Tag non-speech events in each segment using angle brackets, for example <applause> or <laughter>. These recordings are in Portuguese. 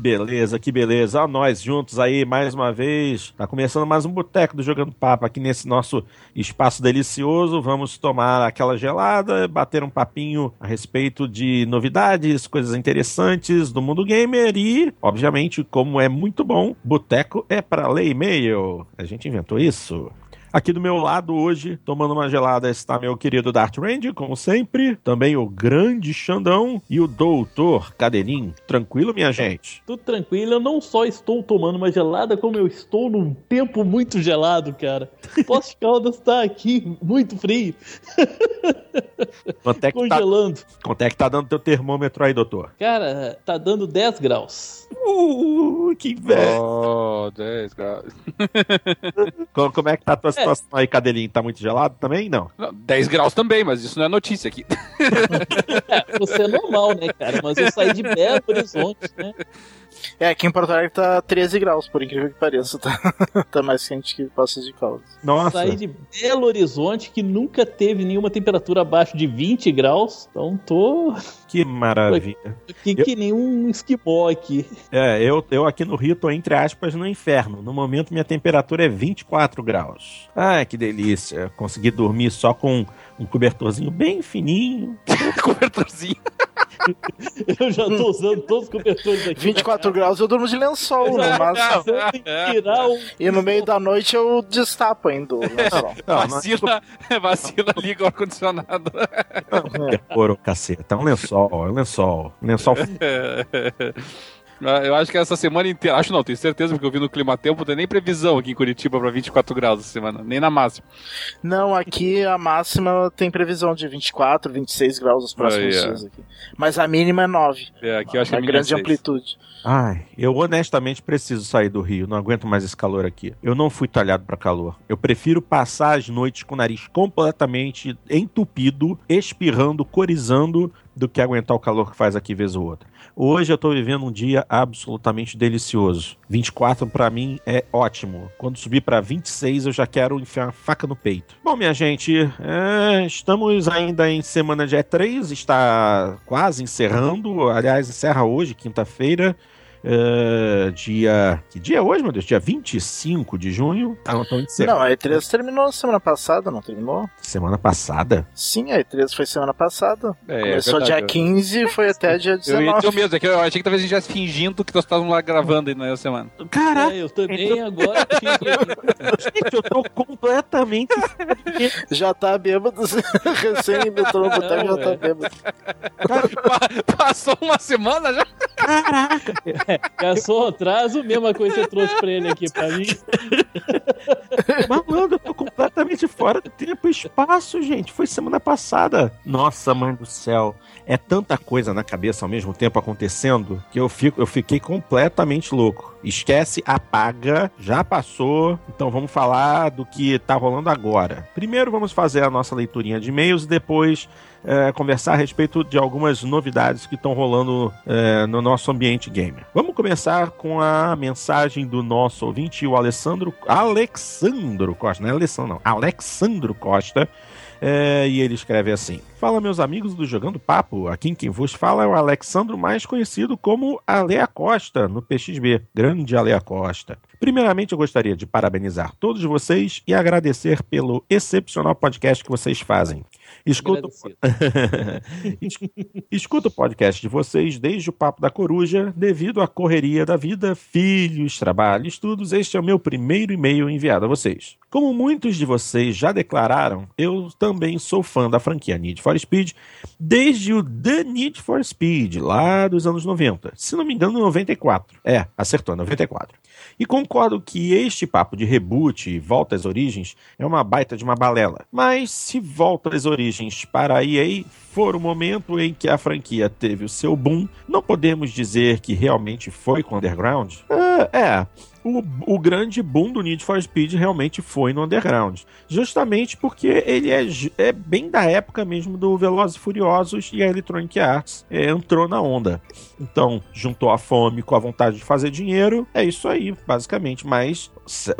Beleza, que beleza. Ó, nós juntos aí mais uma vez. Tá começando mais um Boteco do Jogando Papo aqui nesse nosso espaço delicioso. Vamos tomar aquela gelada, bater um papinho a respeito de novidades, coisas interessantes do mundo gamer e, obviamente, como é muito bom, Boteco é para ler e-mail. A gente inventou isso. Aqui do meu lado hoje, tomando uma gelada, está meu querido Dart Range, como sempre. Também o grande Xandão e o doutor Cadelinho. Tranquilo, minha gente? Tudo tranquilo. Eu não só estou tomando uma gelada, como eu estou num tempo muito gelado, cara. Poço de Caldas está aqui muito frio. <laughs> Quanto é que tá- Congelando. Tá, quanto é que tá dando teu termômetro aí, doutor? Cara, tá dando 10 graus. Uh, que velho. Oh, 10 graus. <laughs> como, como é que tá a tua situação aí, Cadelinho? Tá muito gelado também? Não. Não, 10 graus também, mas isso não é notícia aqui. <laughs> É, você é normal, né, cara? Mas eu saí de Belo Horizonte, né? É, aqui em Porto Alegre tá 13 graus, por incrível que pareça. Tá, <laughs> tá mais quente que Poços de Caldas. Nossa. Saí de Belo Horizonte, que nunca teve nenhuma temperatura abaixo de 20 graus. Então tô Que maravilha. que, que nem um esquimó aqui. É, eu, eu aqui no Rio tô entre aspas no inferno. No momento minha temperatura é 24 graus. Ai, que delícia. Consegui dormir só com um cobertorzinho bem fininho. <laughs> Cobertorzinho. <laughs> Eu já tô usando todos os cobertores aqui. 24 graus eu durmo de lençol, no máximo. E no meio da noite eu destapo ainda o lençol. <laughs> Não, não é vacila, vacila, liga o ar-condicionado. ô caceta. É um lençol, é um lençol. Um lençol <laughs> Eu acho que essa semana inteira, acho não, tenho certeza, porque eu vi no Clima Tempo, não tem nem previsão aqui em Curitiba pra 24 graus essa semana, nem na máxima. Não, aqui a máxima tem previsão de 24, 26 graus nos próximos é. dias aqui. Mas a mínima é 9. É, aqui eu acho que a é grande seis. amplitude. Ai, eu honestamente preciso sair do Rio, não aguento mais esse calor aqui. Eu não fui talhado pra calor. Eu prefiro passar as noites com o nariz completamente entupido, espirrando, corizando, do que aguentar o calor que faz aqui vez ou outra. Hoje eu tô vivendo um dia absolutamente delicioso. 24 pra mim é ótimo. Quando subir pra 26 eu já quero enfiar uma faca no peito. Bom, minha gente, é, estamos ainda em semana de E3, está quase encerrando. Aliás, encerra hoje, quinta-feira. É, dia. Que dia é hoje, meu Deus? Dia 25 de junho. Ah, não, encerrando. Não, a E3 terminou semana passada, não terminou? Semana passada? Sim, a E3 foi semana passada. É, Começou é dia 15 e foi até dia Eu ia dizer o 19. mesmo, é que eu achei que talvez a gente estivesse fingindo que nós estávamos lá gravando aí na semana. Caraca, É, eu também agora tive... <laughs> gente, eu tô completamente. <laughs> Já tá bêbado. <laughs> Recém entrou no boteco já tá é. bêbado. Pa- Passou uma semana já? Caraca! <laughs> Gastou atraso, mesma coisa que você trouxe pra ele aqui pra mim. Malandro, eu tô completamente fora do tempo e espaço, gente. Foi semana passada. Nossa, mãe do céu. É tanta coisa na cabeça ao mesmo tempo acontecendo que eu, fico, eu fiquei completamente louco. Esquece, apaga, já passou. Então vamos falar do que tá rolando agora. Primeiro vamos fazer a nossa leiturinha de e-mails e depois é, conversar a respeito de algumas novidades que estão rolando é, no nosso ambiente gamer. Vamos começar com a mensagem do nosso ouvinte, o Alessandro, Alexandro Costa, não é Alessandro não, Alexandro Costa, é, e ele escreve assim: Fala, meus amigos do Jogando Papo. Aqui quem vos fala é o Alexandro, mais conhecido como Alea Costa, no PXB. Grande Alea Costa. Primeiramente, eu gostaria de parabenizar todos vocês e agradecer pelo excepcional podcast que vocês fazem. Escuto, <laughs> Es- Escuto o podcast de vocês desde o Papo da Coruja, devido à correria da vida, filhos, trabalho, estudos. Este é o meu primeiro e-mail enviado a vocês. Como muitos de vocês já declararam, eu também sou fã da franquia Need for Speed desde o The Need for Speed, lá dos anos 90. Se não me engano, 94. É, acertou, 94. E concordo que este papo de reboot e volta às origens é uma baita de uma balela. Mas se volta às origens para a EA for o momento em que a franquia teve o seu boom, não podemos dizer que realmente foi com Underground? É, é. O, o grande boom do Need for Speed realmente foi no Underground. Justamente porque ele é, é bem da época mesmo do Velozes e Furiosos e a Electronic Arts é, entrou na onda. Então, juntou a fome com a vontade de fazer dinheiro, é isso aí, basicamente. Mas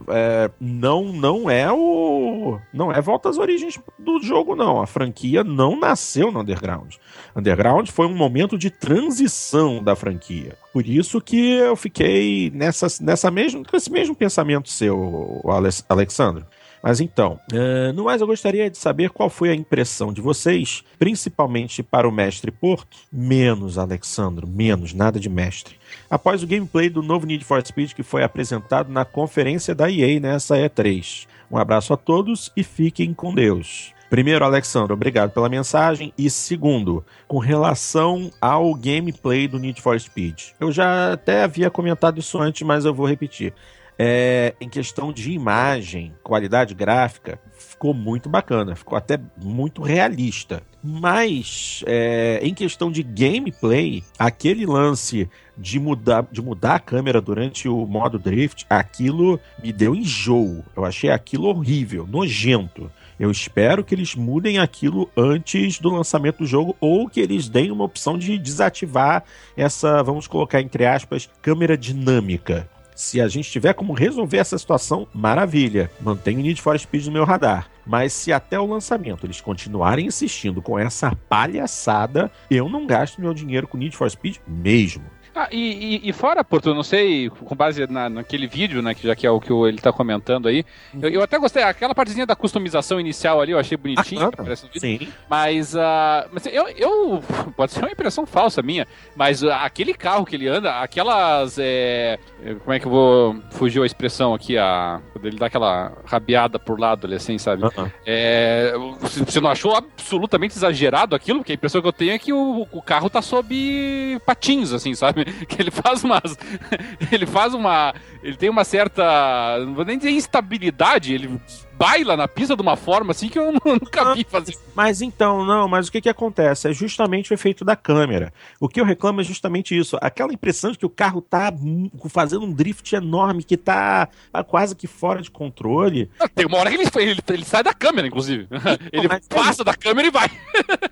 é, não, não é o. Não é volta às origens do jogo, não. A franquia não nasceu no Underground. Underground foi um momento de transição da franquia. Por isso que eu fiquei nessa, nessa mesmo, esse mesmo pensamento seu, Alex- Alexandre. Mas então, eh, no mais eu gostaria de saber qual foi a impressão de vocês, principalmente para o mestre Porto, menos Alexandro, menos, nada de mestre. Após o gameplay do novo Need for Speed que foi apresentado na conferência da EA nessa E3. Um abraço a todos e fiquem com Deus. Primeiro, Alexandre, obrigado pela mensagem. E segundo, com relação ao gameplay do Need for Speed. Eu já até havia comentado isso antes, mas eu vou repetir. É, em questão de imagem, qualidade gráfica, ficou muito bacana, ficou até muito realista. Mas é, em questão de gameplay, aquele lance de mudar, de mudar a câmera durante o modo drift, aquilo me deu enjoo. Eu achei aquilo horrível, nojento. Eu espero que eles mudem aquilo antes do lançamento do jogo ou que eles deem uma opção de desativar essa, vamos colocar entre aspas, câmera dinâmica. Se a gente tiver como resolver essa situação, maravilha. Mantenho o Need for Speed no meu radar. Mas se até o lançamento eles continuarem insistindo com essa palhaçada, eu não gasto meu dinheiro com Need for Speed mesmo. Ah, e, e- e fora, Porto, não sei, com base na, naquele vídeo, né, que já que é o que ele tá comentando aí, eu, eu até gostei, aquela partezinha da customização inicial ali, eu achei bonitinho, no vídeo, Sim. mas, ah, mas eu, eu, pode ser uma impressão falsa minha, mas ah, aquele carro que ele anda, aquelas, é, é, como é que eu vou, fugiu a expressão aqui, a, quando ele dá aquela rabiada por lado ali, assim, sabe? Aham. É, você você não achou absolutamente exagerado aquilo? Porque a impressão que eu tenho é que o, o carro tá sob patins, assim, sabe? <laughs> Que ele faz umas. <laughs> Ele faz uma. Ele tem uma certa. Não vou nem dizer instabilidade, ele baila na pista de uma forma assim que eu <laughs> nunca vi fazer. Mas então, não, mas o que que acontece? É justamente o efeito da câmera. O que eu reclamo é justamente isso. Aquela impressão de que o carro tá fazendo um drift enorme, que tá, tá quase que fora de controle. Tem uma hora que ele, ele, ele sai da câmera, inclusive. <laughs> Ele mas- passa da câmera e vai.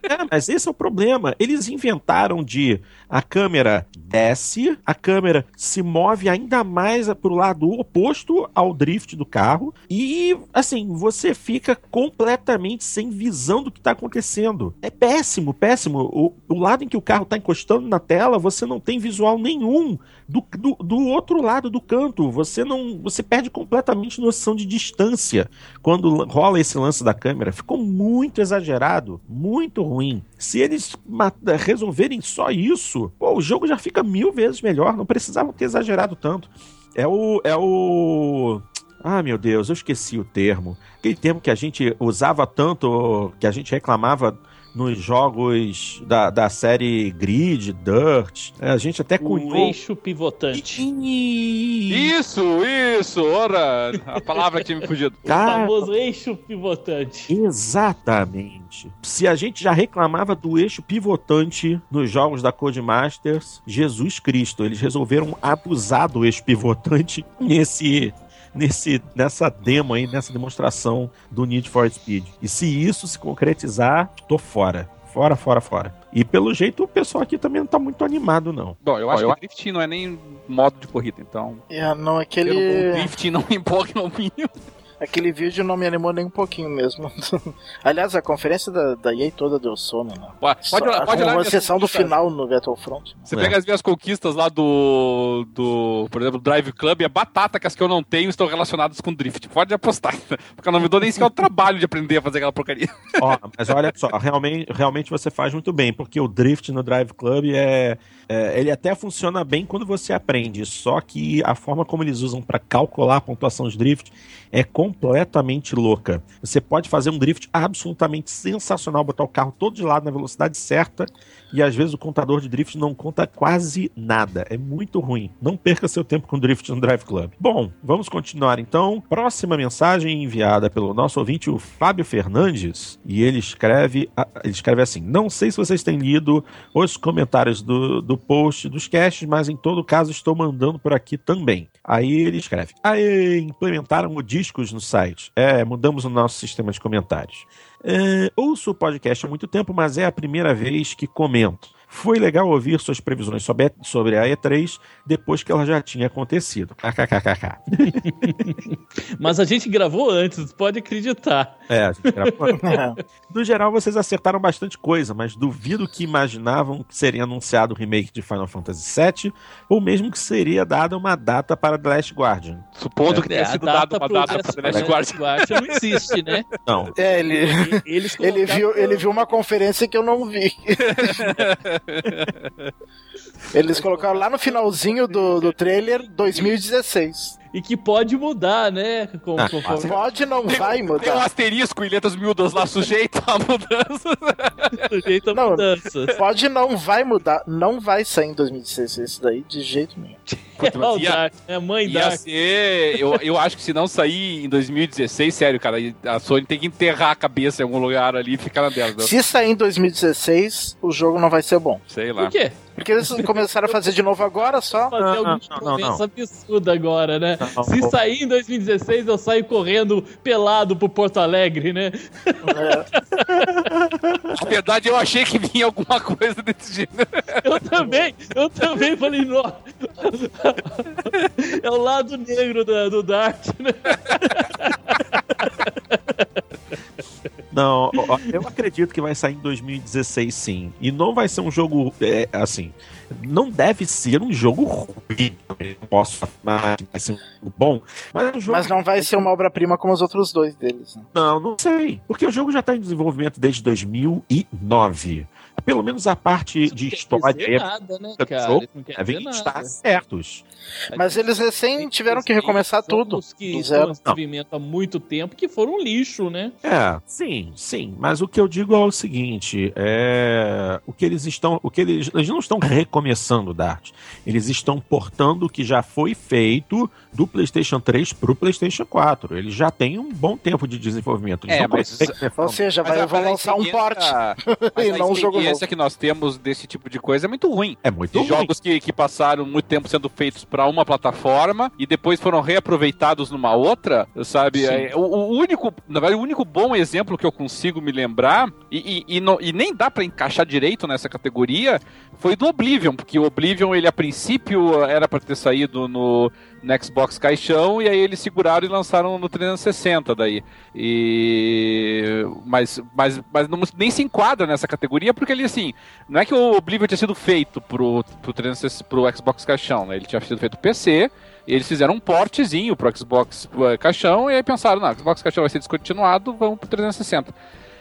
É, mas esse é o problema. Eles inventaram de a câmera desce, a câmera se move ainda mais pro lado oposto ao drift do carro e assim, você fica completamente sem visão do que tá acontecendo. É péssimo, péssimo. O, o lado em que o carro tá encostando na tela, você não tem visual nenhum do, do, do outro lado do canto. Você não, você perde completamente noção de distância quando rola esse lance da câmera. Ficou muito exagerado, muito ruim. Se eles resolverem só isso, pô, o jogo já fica mil vezes melhor. Não precisavam ter exagerado tanto. É o. É o. Ah, meu Deus, eu esqueci o termo. Aquele termo que a gente usava tanto, que a gente reclamava nos jogos da, da série Grid, Dirt. A gente até O cunhou. eixo pivotante. Isso, isso, ora, a palavra que tinha me fugido. <laughs> O Cara. famoso eixo pivotante. Exatamente. Se a gente já reclamava do eixo pivotante nos jogos da Codemasters, Jesus Cristo, eles resolveram abusar do eixo pivotante nesse nesse nessa demo aí, nessa demonstração do Need for Speed. E se isso se concretizar, tô fora. Fora, fora, fora. E pelo jeito o pessoal aqui também não tá muito animado não. Bom, eu acho que drift não é nem modo de corrida, então. É, não, Ter um aquele, drift não me empolga no mínimo. Aquele vídeo não me animou nem um pouquinho mesmo. <laughs> Aliás, a conferência da, da EA toda deu sono, né? Pode, Só- pode, pode a minhas exceção do final no Battlefront. Você É. pega as minhas conquistas lá do, do, por exemplo, Drive Club, é batata que as que eu não tenho estão relacionadas com drift. Pode apostar. <laughs> Porque eu não me dou nem sequer o trabalho de aprender a fazer aquela porcaria. Ó, mas olha só, realmente, realmente você faz muito bem, porque o drift no Drive Club é, é, ele até funciona bem quando você aprende, só que a forma como eles usam para calcular a pontuação de drift é completamente louca. Você pode fazer um drift absolutamente sensacional, botar o carro todo de lado na velocidade certa e às vezes o contador de drift não conta quase nada. É muito ruim. Não perca seu tempo com drift no Drive Club. Bom, vamos continuar então. Próxima mensagem enviada pelo nosso ouvinte, o Fábio Fernandes, e ele escreve, ele escreve assim: Não sei se vocês têm lido os comentários do, do post dos casts, mas em todo caso estou mandando por aqui também. Aí ele escreve: Aê, implementaram o discos no site. É, mudamos o nosso sistema de comentários. É, ouço o podcast há muito tempo, mas é a primeira vez que comento. Foi legal ouvir suas previsões sobre, a E3 depois que ela já tinha acontecido. KKKKK. <laughs> Mas a gente gravou antes, pode acreditar. É, a gente gravou antes. <laughs> no geral, vocês acertaram bastante coisa, mas duvido que imaginavam que seria anunciado o remake de Final Fantasy VII ou mesmo que seria dada uma data para The Last Guardian. Supondo que É, tenha a sido data dado uma data para The Last Guardian. Guardian não existe, né? Não. É, ele, <laughs> ele, colocaram- viu, ele viu uma conferência que eu não vi. Eles colocaram lá no finalzinho do, do trailer 2016. E que pode mudar, né? Com, Ah, conforme Pode, não vai Tem um mudar. asterisco em letras miúdas lá sujeito a mudanças. <laughs> sujeito a Não. mudanças. Pode, não vai mudar. Não vai sair em 2016 esse daí, de jeito nenhum. É mas o ia- é a mãe ser. Eu, eu acho que se não sair em 2016, sério, cara, a Sony tem que enterrar a cabeça em algum lugar ali e ficar na dela. Se sair em 2016, o jogo não vai ser bom. Sei lá. Por quê? Porque eles começaram a fazer de novo agora só. Fazer Não, alguma não, não, promessa absurda agora, né? Não, Se não. sair em 2016, eu saio correndo pelado pro Porto Alegre, né? É, <laughs> Na verdade, eu achei que vinha alguma coisa desse jeito. Eu também, eu também falei, nossa. É o lado negro da- do Dart, né? <laughs> Não, eu acredito que vai sair em 2016 sim. E não vai ser um jogo, é, assim, não deve ser um jogo ruim. Eu posso afirmar que vai ser um jogo bom, mas é um jogo... Mas não vai ser uma obra-prima como os outros dois deles. né? Não, não sei. Porque o jogo já está em desenvolvimento desde 2009. Pelo menos a parte de história nada, né, do cara? jogo Isso não quer devem estar certos. Mas eles recém tiveram que recomeçar tudo. Jogos que estão em desenvolvimento há muito tempo que foram um lixo, né? É, sim, sim. Mas o que eu digo é o seguinte: é o que eles estão, o que eles, eles não estão recomeçando o Dart. Eles estão portando o que já foi feito do PlayStation 3 para o PlayStation 4. Eles já têm um bom tempo de desenvolvimento. Eles É, mas- Ou seja, vai, vão lançar um porte <laughs> e não um jogo novo. Experiência que nós temos desse tipo de coisa é muito ruim. É muito De ruim. jogos que, que passaram muito tempo sendo feitos para uma plataforma e depois foram reaproveitados numa outra, sabe? É, o, o único, na verdade, o único bom exemplo que eu consigo me lembrar, e, e, e não- e nem dá para encaixar direito nessa categoria, foi do Oblivion, porque o Oblivion, ele a princípio era para ter saído no, no Xbox Caixão, e aí eles seguraram e lançaram no 360 daí. E... Mas, mas, mas não, nem se enquadra nessa categoria, porque ele, assim, não é que o Oblivion tinha sido feito pro, pro, 360 pro Xbox Caixão, né? Ele tinha sido feito PC, eles fizeram um portezinho pro Xbox eh, Caixão, e aí pensaram, não, Xbox Caixão vai ser descontinuado, vamos pro 360.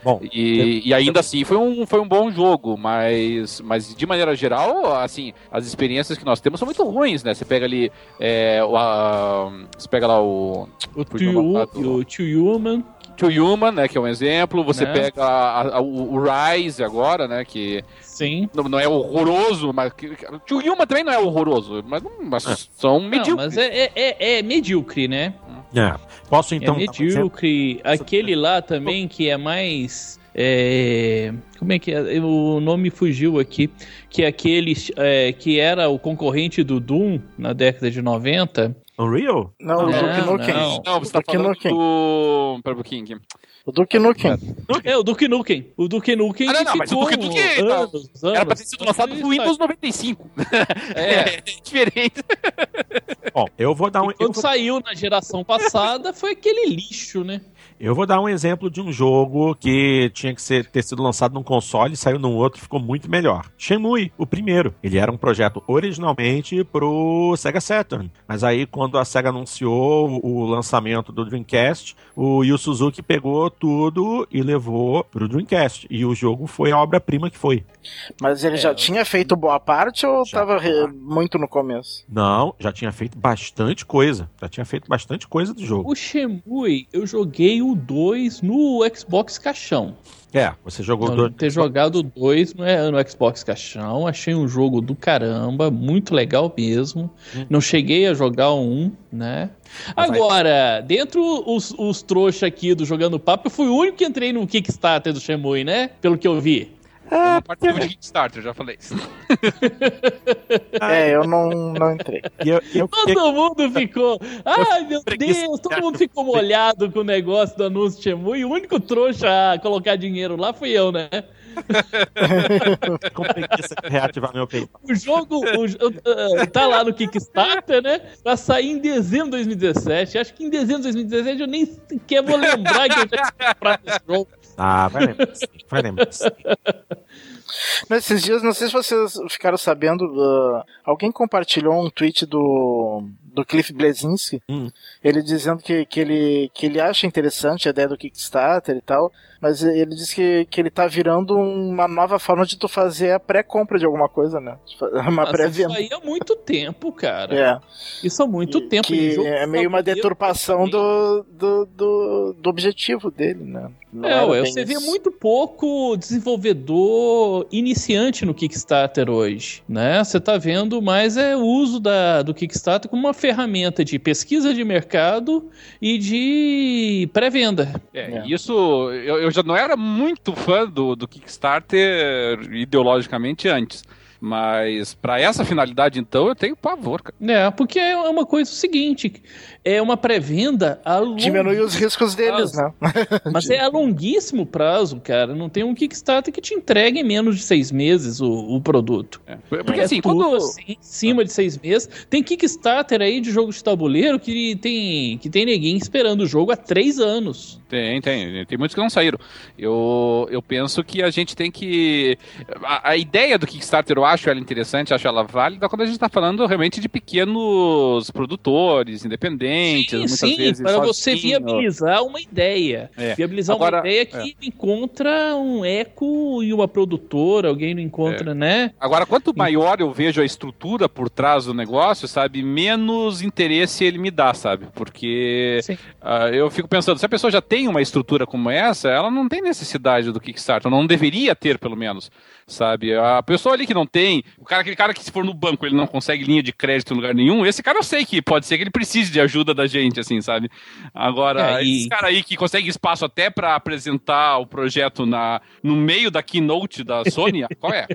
Bom, E, e ainda assim foi um, foi um bom jogo, mas, mas de maneira geral, assim, as experiências que nós temos são muito ruins, né? Você pega ali, é, o, a- você pega lá o O Tio, Human. Too Human, né, que é um exemplo, você Né? pega a- a- o, Rise agora, né, que Sim. não, não é horroroso, mas Too Human também não é horroroso, mas, não- mas são Não, medíocres. mas é, é, é, é medíocre, né? É. Posso então. é um exemplo? medíocre. Aquele lá também que é mais. é, como é que é? O nome fugiu aqui. Que é aquele é, que era o concorrente do Doom na década de 90. Unreal? Não, o Não, Duke Nukem. não. Não, você tá Duke falando do... Pera um pouquinho. O Duke Nukem. É, o Duke Nukem. O Duke Nukem Ah, não, que não, mas o ficou Duke Nukem tá- anos, Era pra anos. ter sido lançado no Windows 95. É. <laughs> É diferente. Bom, eu vou dar um. E quando vou, saiu na geração passada, foi aquele lixo, né? eu vou dar um exemplo de um jogo que tinha que ser, ter sido lançado num console e saiu num outro e ficou muito melhor. Shenmue, o primeiro. Ele era um projeto originalmente pro Sega Saturn. Mas aí, quando quando a SEGA anunciou o lançamento do Dreamcast, o Yu Suzuki pegou tudo e levou pro Dreamcast. E o jogo foi a obra-prima que foi. Mas ele É, já tinha feito boa parte ou Já. tava re- muito no começo? Não, já tinha feito bastante coisa. Já tinha feito bastante coisa do jogo. O Shenmue, eu joguei o 2 no Xbox Caixão. É, você jogou Eu dois. ter jogado o 2 no, no Xbox Caixão, achei um jogo do caramba, muito legal mesmo. Não cheguei a jogar um, né? Mas aí- Agora, dentro os, os trouxa aqui do Jogando Papo, eu fui o único que entrei no Kickstarter do Shenmue, né? Pelo que eu vi. Eu não participo de Kickstarter, já falei. <laughs> É, eu não, não entrei. E eu, eu Todo mundo ficou. Ai, meu. Deus, todo mundo ficou molhado com o negócio do anúncio Shenmue. E o único trouxa a colocar dinheiro lá fui eu, né? <laughs> com preguiça de reativar meu PayPal. O jogo o uh, tá lá no Kickstarter, né? Vai sair em dezembro de 2017. Acho que em dezembro de 2017 eu nem sequer vou lembrar que eu já tinha comprado esse jogo. Ah, vai lembrar. <laughs> Nesses dias, não sei se vocês ficaram sabendo, uh, alguém compartilhou um tweet do, do Cliff Blesinski, Hum. ele dizendo que, que, ele, que ele acha interessante a ideia do Kickstarter e tal, mas ele diz que, que ele tá virando uma nova forma de tu fazer a pré-compra de alguma coisa, né? <laughs> Uma Mas isso pré-venda. aí há muito tempo, cara. É, Isso há muito tempo. que E jogo é meio uma deturpação do, do, do, do objetivo dele, né? Não É, ué, você vê isso. muito pouco desenvolvedor iniciante no Kickstarter hoje, né? Você tá vendo mais é o uso da, do Kickstarter como uma ferramenta de pesquisa de mercado e de pré-venda. É, É. Isso, eu, eu já não era muito fã do, do Kickstarter ideologicamente antes. Mas pra essa finalidade, então, eu tenho pavor, cara. É, porque é uma coisa seguinte, é uma pré-venda a longo Diminui os riscos deles, prazo. né? <laughs> Mas é a longuíssimo prazo, cara. Não tem um Kickstarter que te entregue em menos de seis meses o, o produto. É. Porque é assim, tudo quando. assim, em cima de seis meses. Tem Kickstarter aí de jogo de tabuleiro que tem, que tem ninguém esperando o jogo há três anos. Tem, tem. Tem muitos que não saíram. Eu, eu penso que a gente tem que. A, a ideia do Kickstarter, eu acho ela interessante, acho ela válida quando a gente tá falando realmente de pequenos produtores, independentes, Sim, muitas sim, vezes. para você viabilizar uma ideia. É. Viabilizar Agora, uma ideia que encontra um eco e uma produtora, alguém não encontra, né? Agora, quanto maior eu vejo a estrutura por trás do negócio, sabe, menos interesse ele me dá, sabe? Porque ah, eu fico pensando, se a pessoa já tem uma estrutura como essa, ela não tem necessidade do Kickstarter, não deveria ter, pelo menos, sabe? A pessoa ali que não tem, o cara, aquele cara que se for no banco ele não consegue linha de crédito em lugar nenhum, esse cara eu sei que pode ser que ele precise de ajuda da gente, assim, sabe? Agora, É, e- esse cara aí que consegue espaço até pra apresentar o projeto na, no meio da keynote da Sony, <laughs> qual é?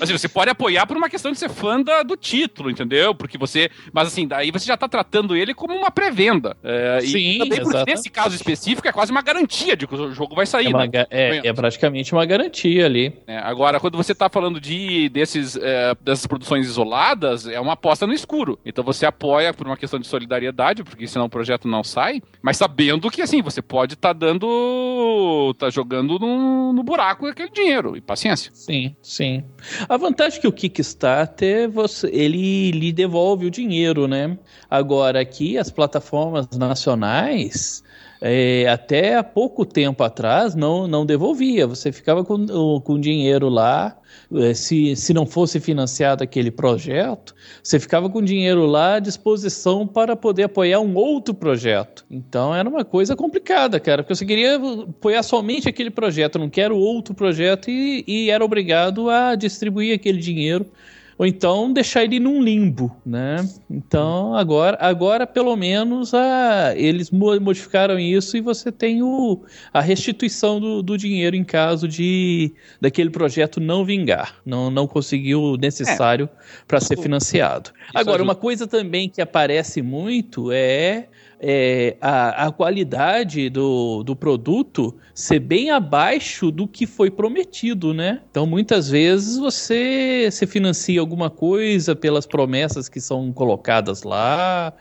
Assim, você pode apoiar por uma questão de ser fã da- do título, entendeu? Porque você. Mas assim, daí você já tá tratando ele como uma pré-venda. É, e Sim, também porque exato. nesse caso específico é quase uma garantia de que o jogo vai sair. É, né? é- é praticamente uma garantia ali. É, agora, quando você tá falando de desses, é, dessas produções isoladas, é uma aposta no escuro. Então você apoia por uma questão de solidariedade, porque senão o projeto não sai, mas sabendo que assim, você pode estar dando. tá jogando no, no buraco aquele dinheiro. E paciência. Sim, sim. A vantagem que o Kickstarter, você, ele lhe devolve o dinheiro, né? Agora aqui, as plataformas nacionais, é, até há pouco tempo atrás, não, não devolvia. Você ficava com, com dinheiro lá, é, se, se não fosse financiado aquele projeto, você ficava com dinheiro lá à disposição para poder apoiar um outro projeto. Então era uma coisa complicada, cara, porque você queria apoiar somente aquele projeto, não quero outro projeto e, e era obrigado a distribuir aquele dinheiro ou então deixar ele num limbo, né? Então agora, agora pelo menos a, eles mo- modificaram isso e você tem o, a restituição do, do dinheiro em caso de daquele projeto não vingar, não, não conseguiu o necessário para ser financiado. Agora ajuda. uma coisa também que aparece muito é é, a, a qualidade do, do produto ser bem abaixo do que foi prometido, né? Então, muitas vezes você se financia alguma coisa pelas promessas que são colocadas lá,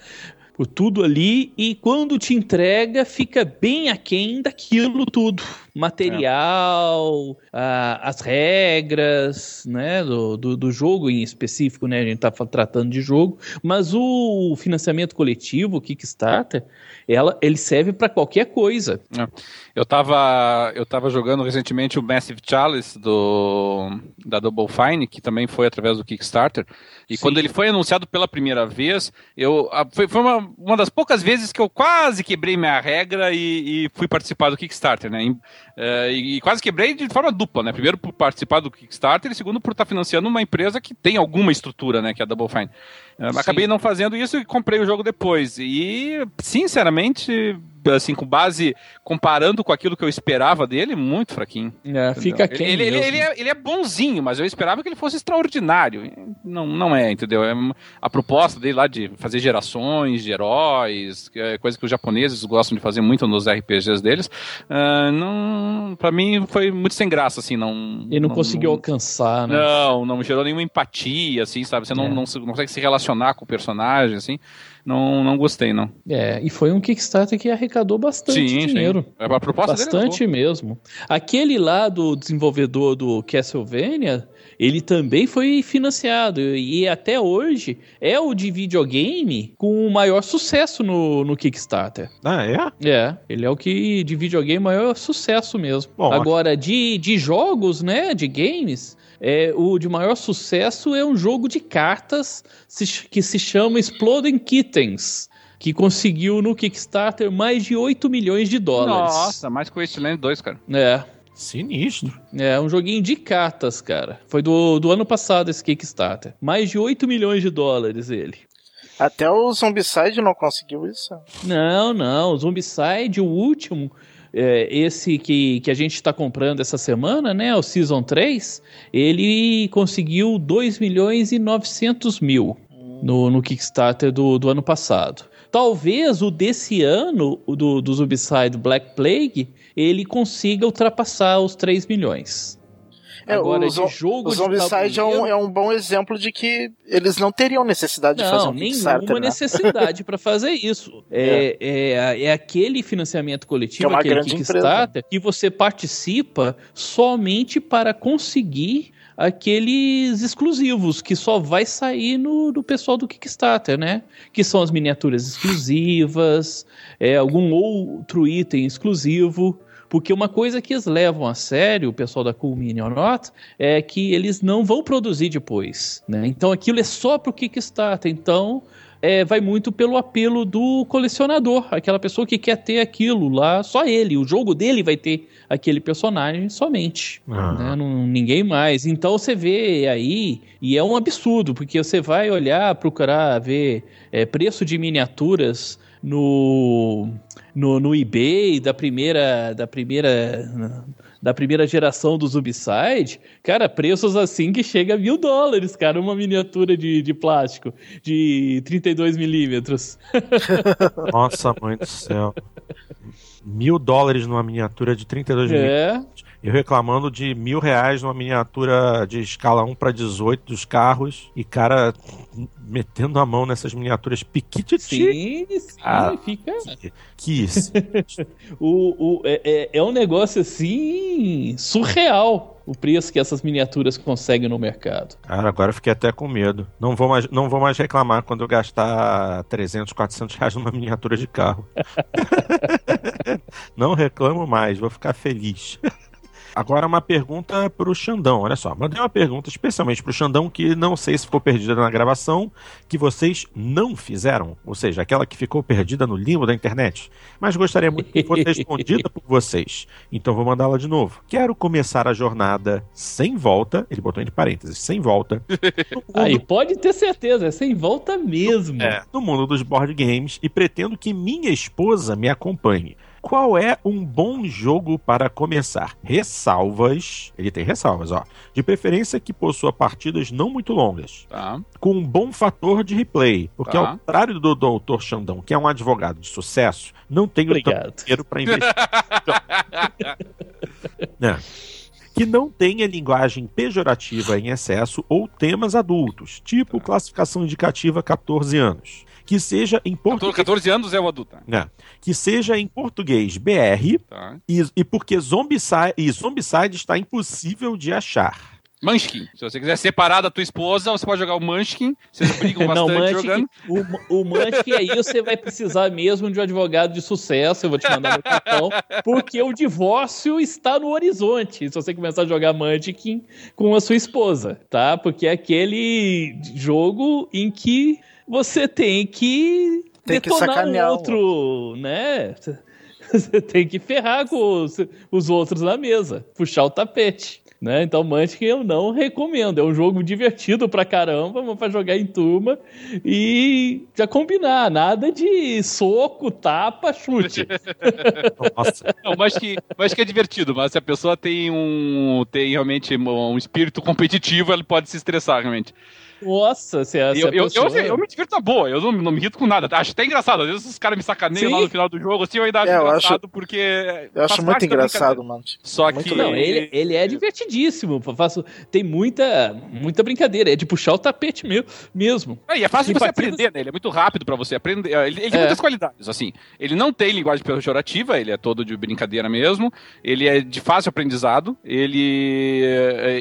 por tudo ali, e quando te entrega, fica bem aquém daquilo tudo. material, a- as regras, né, do, do, do jogo em específico, né, a gente tá tratando de jogo, mas o financiamento coletivo, o Kickstarter, ela, ele serve para qualquer coisa. Eu tava, eu tava jogando recentemente o Massive Chalice do, da Double Fine, que também foi através do Kickstarter. E Sim. quando ele foi anunciado pela primeira vez, eu, a- foi, foi uma, uma das poucas vezes que eu quase quebrei minha regra e, e fui participar do Kickstarter, né? Eh, e, e quase quebrei de forma dupla, né? Primeiro por participar do Kickstarter e segundo por estar financiando uma empresa que tem alguma estrutura, né? Que é a Double Fine. Eh, Sim. acabei não fazendo isso e comprei o jogo depois. E, sinceramente, assim, com base, comparando com aquilo que eu esperava dele, muito fraquinho. É, fica quem ele, ele, ele, é, ele é bonzinho, mas eu esperava que ele fosse extraordinário. Não, não é, entendeu? É a proposta dele lá de fazer gerações de heróis, é coisa que os japoneses gostam de fazer muito nos RPGs deles, ah, não, pra mim foi muito sem graça, assim, não... Ele não, conseguiu alcançar, né? Não, não gerou nenhuma empatia, assim, sabe? Você não, É. não, não consegue se relacionar com o personagem, assim. Não, não gostei, não. É, e foi um Kickstarter que arrecadou bastante dinheiro. sim. A proposta dele é Bastante mesmo. Aquele lá do desenvolvedor do Castlevania, ele também foi financiado. E até hoje é o de videogame com o maior sucesso no, no Kickstarter. Ah, é? É, ele é o que de videogame maior sucesso mesmo. Bom, Agora, de, de jogos, né, de games, é, o de maior sucesso é um jogo de cartas que se chama Exploding Kittens, que conseguiu no Kickstarter mais de 8 milhões de dólares. Nossa, mais que o Wasteland 2, cara. É, Sinistro. é um joguinho de cartas, cara. Foi do, do ano passado esse Kickstarter. Mais de 8 milhões de dólares ele. Até o Zombicide não conseguiu isso. Não, não. O Zombicide, o último, é, esse que, que a gente está comprando essa semana, né? O Season 3, ele conseguiu 2 milhões e 900 mil no, no Kickstarter do, do ano passado. Talvez o desse ano, o do, do Zombicide Black Plague, ele consiga ultrapassar os 3 milhões. É, Agora, o de jogo O de Zombicide é um, tabuleiro- é um bom exemplo de que eles não teriam necessidade de fazer Não, um Kickstarter, nenhuma né? necessidade para fazer isso. <laughs> É, é, é aquele financiamento Que é coletivo, uma aquele Kickstarter, que você participa somente para conseguir aqueles exclusivos, que só vai sair no, do pessoal do Kickstarter, né? Que são as miniaturas exclusivas, é, algum outro item exclusivo. Porque uma coisa que eles levam a sério, o pessoal da Cool Mini or Not, é que eles não vão produzir depois. Né? Então aquilo é só pro Kickstarter. Então é, vai muito pelo apelo do colecionador, aquela pessoa que quer ter aquilo lá, só ele. O jogo dele vai ter aquele personagem somente. Ah. né? Não- ninguém mais. Então você vê aí, e é um absurdo, porque você vai olhar, procurar ver é, preço de miniaturas no, no, no eBay da primeira da primeira da primeira geração do Zubside, cara, preços assim que chega a mil dólares, cara, uma miniatura de, de plástico de 32 milímetros. <laughs> Nossa, mãe do céu. Mil dólares numa miniatura de 32 mil. É, Eu reclamando de mil reais numa miniatura de escala 1 para 18 dos carros. E cara metendo a mão nessas miniaturas piquititi. sim, sim, Ah. fica. Que isso. <laughs> O, o, é, é- é um negócio assim surreal o preço que essas miniaturas conseguem no mercado. Cara, agora eu fiquei até com medo. Não vou mais, não vou mais reclamar quando eu gastar 300, 400 reais numa miniatura de carro. <laughs> não reclamo mais, vou ficar feliz. Agora uma pergunta pro Xandão, olha só. Mandei uma pergunta especialmente pro Xandão que não sei se ficou perdida na gravação, que vocês não fizeram, ou seja, aquela que ficou perdida no limbo da internet. Mas gostaria muito que fosse respondida por vocês. Então vou mandá-la de novo. Quero começar a jornada sem volta, ele botou entre parênteses, sem volta, mundo <laughs> Aí pode ter certeza, é sem volta mesmo. é, no mundo dos board games e pretendo que minha esposa me acompanhe. Qual é um bom jogo para começar? Ressalvas. Ele tem ressalvas, ó. De preferência que possua partidas não muito longas, Tá. com um bom fator de replay. Porque, Tá. ao contrário do Dr. Xandão, que é um advogado de sucesso, não tanto Obrigado. dinheiro para investir. <laughs> É. que não tenha linguagem pejorativa em excesso ou temas adultos, tipo classificação indicativa 14 anos. Que seja em português. 14 anos é o adulto. É. Que seja em português BR Tá. e, e porque Zombicide, e Zombicide está impossível de achar. Munchkin. Se você quiser separar da tua esposa, você pode jogar o Munchkin. Vocês brigam <laughs> Não, bastante Munchkin, jogando. o, o Munchkin aí você vai precisar mesmo de um advogado de sucesso, eu vou te mandar no cartão, porque o divórcio está no horizonte, se você começar a jogar Munchkin com a sua esposa, tá? Porque é aquele jogo em que você tem que Tem que detonar sacanear o o outro, né? <laughs> Você tem que ferrar com os, os outros na mesa, puxar o tapete. Né? Então, Munchkin eu não recomendo. É um jogo divertido pra caramba, mas pra jogar em turma e já combinar. Nada de soco, tapa, chute. <laughs> Nossa. Não, mas que, mas que é divertido, mas se a pessoa tem um tem realmente um espírito competitivo, ela pode se estressar realmente. Nossa, se a, se Eu, a eu, eu, eu me divirto na boa, eu não, não me irrito com nada. Acho até engraçado. Às vezes os caras me sacaneiam Sim. lá no final do jogo, assim, eu ainda acho É, eu engraçado porque. Eu acho muito engraçado, mano. Só Muito que. Não, ele, ele é divertidíssimo. eu Faço, tem muita, muita brincadeira. É de puxar o tapete meu, mesmo. É, e é fácil de você Simpatias- aprender, né? Ele é muito rápido pra você aprender. Ele, ele tem É. muitas qualidades, assim. Ele não tem linguagem pejorativa, ele é todo de brincadeira mesmo. Ele é de fácil aprendizado. Ele,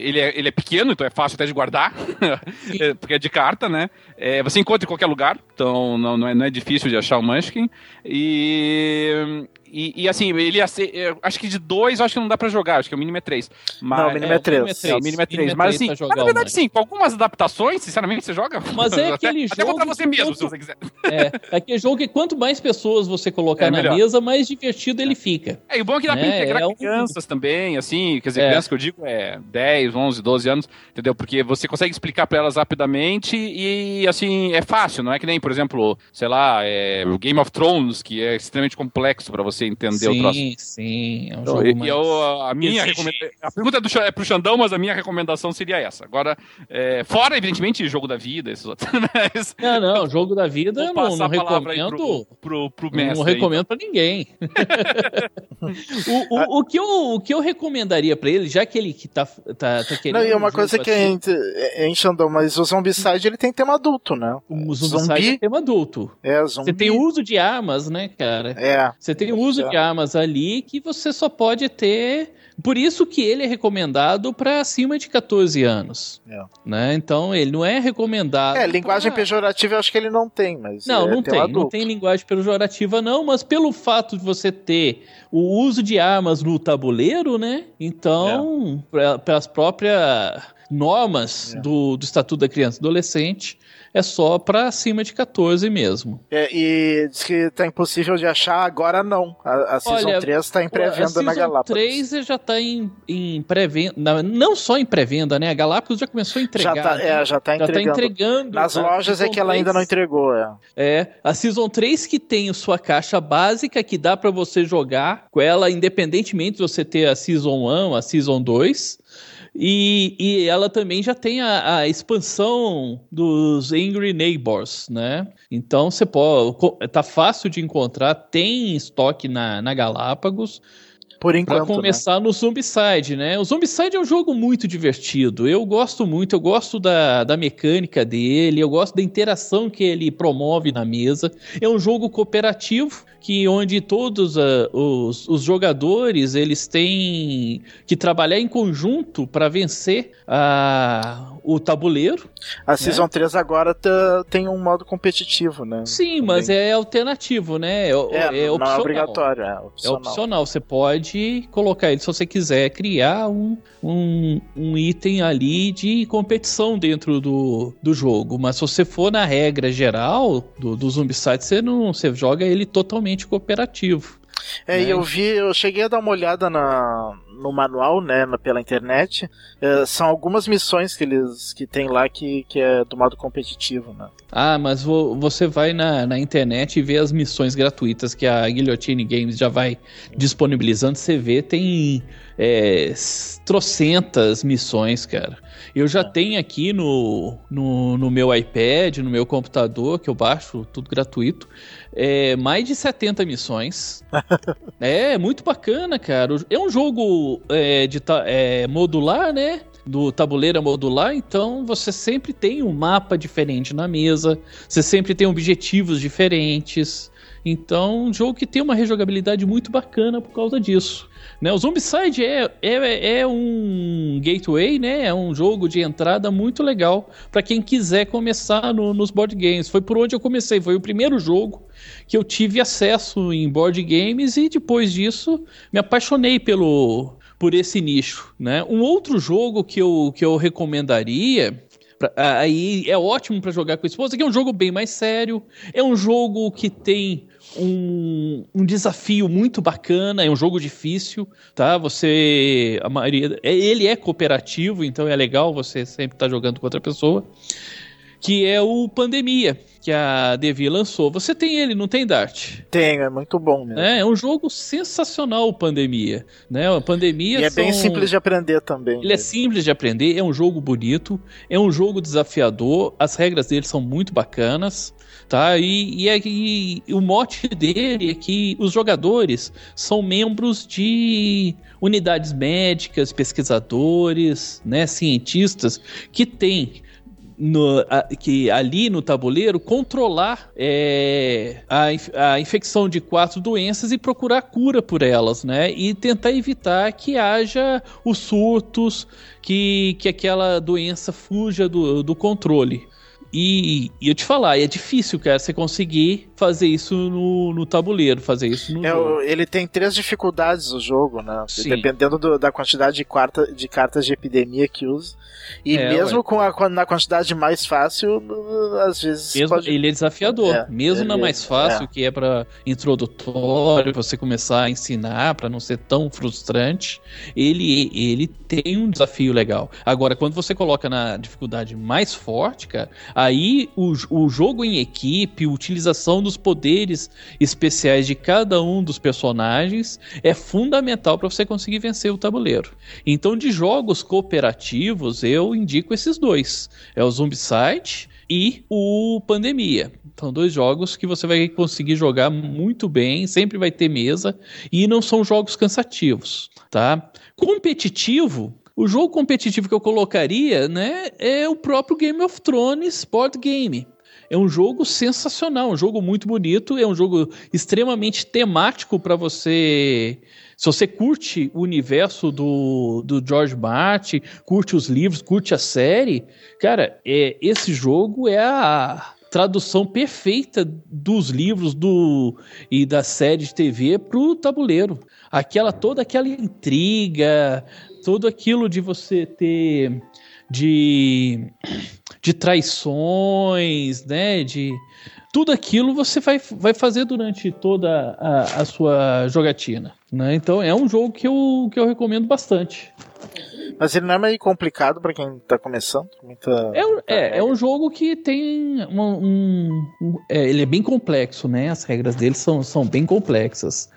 ele, é, ele é pequeno, então é fácil até de guardar. <laughs> Porque é de carta, né? É, você encontra em qualquer lugar, então não, não, é, não é difícil de achar o Munchkin. E. E, e, assim, ele ia ser. eu Acho que de dois eu acho que não dá pra jogar, acho que o mínimo é três. Mas, Não, o mínimo é o mínimo três. é, o mínimo é três. Mas assim, jogar mas, na o verdade, sim, com algumas adaptações, sinceramente, você joga. Mas é <laughs> até, aquele Até contra jogo você mesmo, quanto- se você quiser. <laughs> É, é aquele jogo que quanto mais pessoas você colocar É na melhor. mesa, mais divertido ele fica. É, e o bom é que dá pra É, integrar é um- crianças também, assim, quer dizer, É. crianças que eu digo é 10, 11, 12 anos, entendeu? Porque você consegue explicar pra elas rapidamente e, assim, é fácil, não é que nem, por exemplo, sei lá, é, o Game of Thrones, que é extremamente complexo pra você entender o troço. sim, sim. É um Então, jogo e, mais... e eu, a minha exige- recomenda- a pergunta é, do, é pro Xandão, mas a minha recomendação seria essa. Agora, é, fora, evidentemente, jogo da vida, esses outros. <laughs> Mas Não, não, jogo da vida eu não, não recomendo. pro, pro, pro mestre. Não aí. recomendo pra ninguém. <laughs> o, o, o que eu, o que eu recomendaria pra ele, já que ele que tá, tá, tá querendo. Não, e é uma um coisa que a assim, gente é Xandão, mas o Zombicide ele tem tema adulto, né? O Zombicide Zumbi? é tema adulto. É, zumbi. Você tem o uso de armas, né, cara? É, Você tem o uso É. de armas ali que você só pode ter. Por isso que ele é recomendado para acima de 14 anos. É. Né? Então ele não é recomendado. é linguagem pra- pejorativa eu acho que ele não tem, mas Não, é não tem. Não tem linguagem pejorativa, não, mas pelo fato de você ter o uso de armas no tabuleiro, né? Então, pra- pelas próprias normas É. do, do Estatuto da Criança e Adolescente, é só para acima de 14 mesmo. É, e diz que tá impossível de achar, agora não. A, a Season Olha, 3 tá em pré-venda na a Season Galápagos. 3 já tá em, em pré-venda, não- só em pré-venda, né? A Galápagos já começou a entregar. Já tá, né? é, já tá Já tá entregando. entregando. Nas A lojas é que ela ainda 3 não entregou, é. É, a Season 3 que tem a sua caixa básica, que dá pra você jogar com ela, independentemente de você ter a Season 1, a Season 2. E, e ela também já tem a, a expansão dos Angry Neighbors, né? Então você pode. Tá fácil de encontrar, tem estoque na, na Galápagos. Por Pra enquanto, né? começar no Zombicide, né? O Zombicide é um jogo muito divertido. Eu gosto muito, eu gosto da, da mecânica dele, eu gosto da interação que ele promove na mesa. É um jogo cooperativo que onde todos ah, os, os jogadores eles têm que trabalhar em conjunto para vencer ah, o tabuleiro. A Season 3 agora tá- tem um modo competitivo, né? Sim, mas é alternativo, né? É, É, é não é opcional. obrigatório, é É opcional. opcional, você pode colocar ele se você quiser criar um, um, um item ali de competição dentro do, do jogo. Mas se você for na regra geral do, do Zombicide, você não você joga ele totalmente cooperativo. É, e né? eu vi, eu cheguei a dar uma olhada na, no manual, né, pela internet. É, são algumas missões que eles que tem lá que, que é do modo competitivo, né? Ah, mas vo- você vai na, na internet e vê as missões gratuitas que a Guillotine Games já vai disponibilizando. Você vê, tem é, trocentas missões, cara. Eu já tenho aqui no, no, no, meu iPad, no meu computador, que eu baixo tudo gratuito, é, mais de 70 missões. <laughs> é, muito bacana, cara. É um jogo é, de, é, modular, né? do tabuleiro modular, então você sempre tem um mapa diferente na mesa, você sempre tem objetivos diferentes. Então, um jogo que tem uma rejogabilidade muito bacana por causa disso. Né? O Zombicide é, é, é um gateway, né? é um jogo de entrada muito legal para quem quiser começar no, nos board games. Foi por onde eu comecei, foi o primeiro jogo que eu tive acesso em board games e depois disso me apaixonei pelo, por esse nicho, né? Um outro jogo que eu, que eu recomendaria aí é ótimo para jogar com a esposa, que é um jogo bem mais sério, é um jogo que tem um, um, desafio muito bacana, é um jogo difícil, tá? Você a maioria, é, ele é cooperativo, então é legal você sempre estar tá jogando com outra pessoa, que é o Pandemia que a Devi lançou. Você tem ele, não tem, Dart? Tem, é muito bom mesmo. É, é um jogo sensacional, Pandemia. Né? A Pandemia e é são... bem simples de aprender também. Ele né? é simples de aprender, é um jogo bonito, é um jogo desafiador, as regras dele são muito bacanas. Tá? E, e, é e, o mote dele é que os jogadores são membros de unidades médicas, pesquisadores, né, cientistas que têm no, a, que ali no tabuleiro controlar é, a, a infecção de quatro doenças e procurar cura por elas, né? E tentar evitar que haja os surtos, que, que aquela doença fuja do, do controle. E, e, eu te falar, é difícil, cara, você conseguir fazer isso no, no tabuleiro, fazer isso no é, jogo. Ele tem três dificuldades o jogo, né? Sim. Dependendo do, da quantidade de, quarta, de cartas de epidemia que usa. E é, mesmo com a, na quantidade mais fácil, às vezes. Mesmo, pode... Ele é desafiador. É, mesmo na mais fácil, é. que é para introdutório, pra você começar a ensinar, para não ser tão frustrante, ele, ele tem um desafio legal. Agora, quando você coloca na dificuldade mais forte, cara Aí o, o jogo em equipe, utilização dos poderes especiais de cada um dos personagens é fundamental para você conseguir vencer o tabuleiro. Então, de jogos cooperativos, eu indico esses dois: é o Zombicide e o Pandemia. São dois jogos que você vai conseguir jogar muito bem, sempre vai ter mesa e não são jogos cansativos, tá? Competitivo, o jogo competitivo que eu colocaria, né, é o próprio Game of Thrones Board Game. É um jogo sensacional, um jogo muito bonito, é um jogo extremamente temático para você. Se você curte o universo do, do George Martin, curte os livros, curte a série, cara, é, esse jogo é a tradução perfeita dos livros do e da série de TV pro tabuleiro. Aquela toda aquela intriga, tudo aquilo de você ter de, de traições, né? De tudo aquilo você vai, vai fazer durante toda a, a sua jogatina, né? Então é um jogo que eu, que eu recomendo bastante. Mas ele não é meio complicado para quem tá começando? Muita... É, é, é, um jogo que tem uma, um. um é, ele é bem complexo, né? As regras dele são, são bem complexas.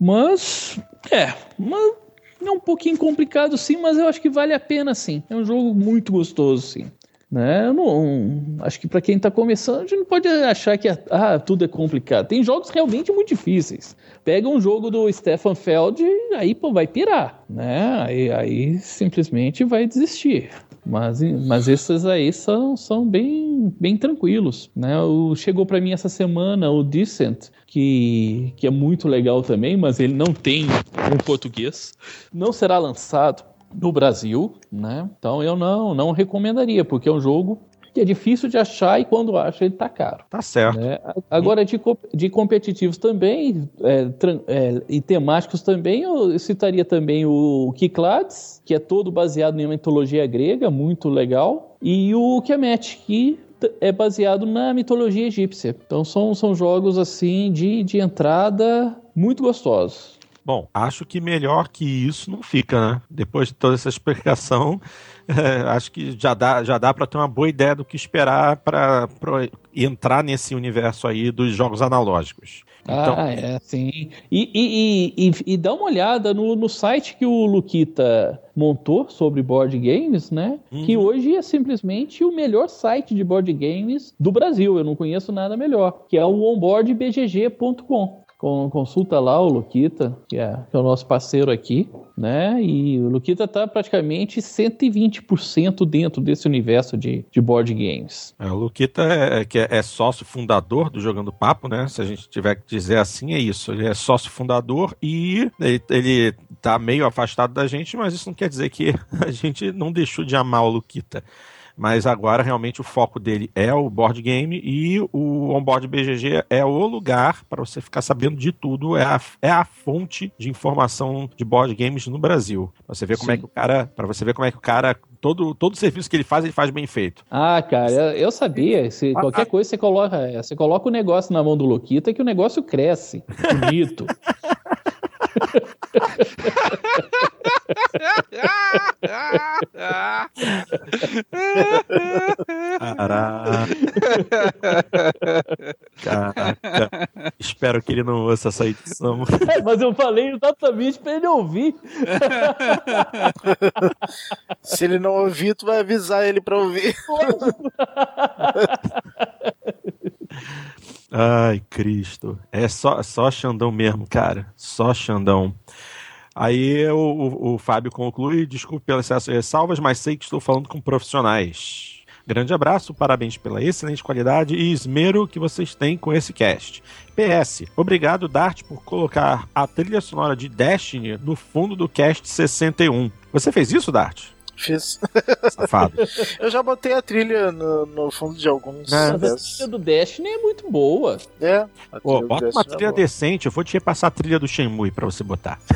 Mas. É. Mas é um pouquinho complicado sim, mas eu acho que vale a pena sim. É um jogo muito gostoso sim. Né? Eu não, acho que para quem está começando, a gente não pode achar que ah, tudo é complicado. Tem jogos realmente muito difíceis. Pega um jogo do Stefan Feld e aí pô, vai pirar, né? Aí, aí simplesmente vai desistir. Mas, mas esses aí são, são bem, bem tranquilos. Né? O, chegou para mim essa semana o Decent, que, que é muito legal também, mas ele não tem um português. Não será lançado no Brasil, né? Então eu não, não recomendaria, porque é um jogo que é difícil de achar e quando acha ele tá caro. Tá certo. Né? Agora, de, de competitivos também é, é, e temáticos também, eu citaria também o Kiklades, que é todo baseado em mitologia grega, muito legal, e o Kemet, que é baseado na mitologia egípcia. Então são, são jogos assim de, de entrada muito gostosos. Bom, acho que melhor que isso não fica, né? Depois de toda essa explicação, é, <laughs> acho que já dá, já dá para ter uma boa ideia do que esperar para entrar nesse universo aí dos jogos analógicos. Então... Ah, é, sim. E, e, e, e, dá uma olhada no, no site que o Luquita montou sobre board games, né? Uhum. Que hoje é simplesmente o melhor site de board games do Brasil. Eu não conheço nada melhor. Que é o onboardbgg.com consulta lá o Luquita, que é, que é, o nosso parceiro aqui, né? E o Luquita tá praticamente 120% dentro desse universo de, de board games. É, o Luquita é, é, que é, é, sócio fundador do Jogando Papo, né? Se a gente tiver que dizer assim, é isso. Ele é sócio fundador e ele, ele tá meio afastado da gente, mas isso não quer dizer que <laughs> a gente não deixou de amar o Luquita mas agora realmente o foco dele é o board game e o onboard BGG é o lugar para você ficar sabendo de tudo, é a, é a fonte de informação de board games no Brasil. Pra você ver como é que o cara, para você ver como é que o cara todo todo serviço que ele faz, ele faz bem feito. Ah, cara, eu sabia, se qualquer coisa você coloca, você coloca o negócio na mão do Loquita que o negócio cresce, bonito. <laughs> Caraca. Espero que ele não ouça essa edição. É, mas eu falei exatamente pra ele ouvir. Se ele não ouvir, tu vai avisar ele pra ouvir. <laughs> Ai, Cristo. É só, só Xandão mesmo, cara. Só Xandão. Aí o, o, o Fábio conclui: desculpe pelo excesso de ressalvas, mas sei que estou falando com profissionais. Grande abraço, parabéns pela excelente qualidade e esmero que vocês têm com esse cast. PS, obrigado Dart por colocar a trilha sonora de Destiny no fundo do cast 61. Você fez isso, Dart? Fiz. Safado. <laughs> Eu já botei a trilha no, no fundo de alguns. Ah, a trilha do Destiny é muito boa. É. Pô, bota uma é trilha é decente. Eu vou te repassar a trilha do Shenmue pra você botar. <laughs>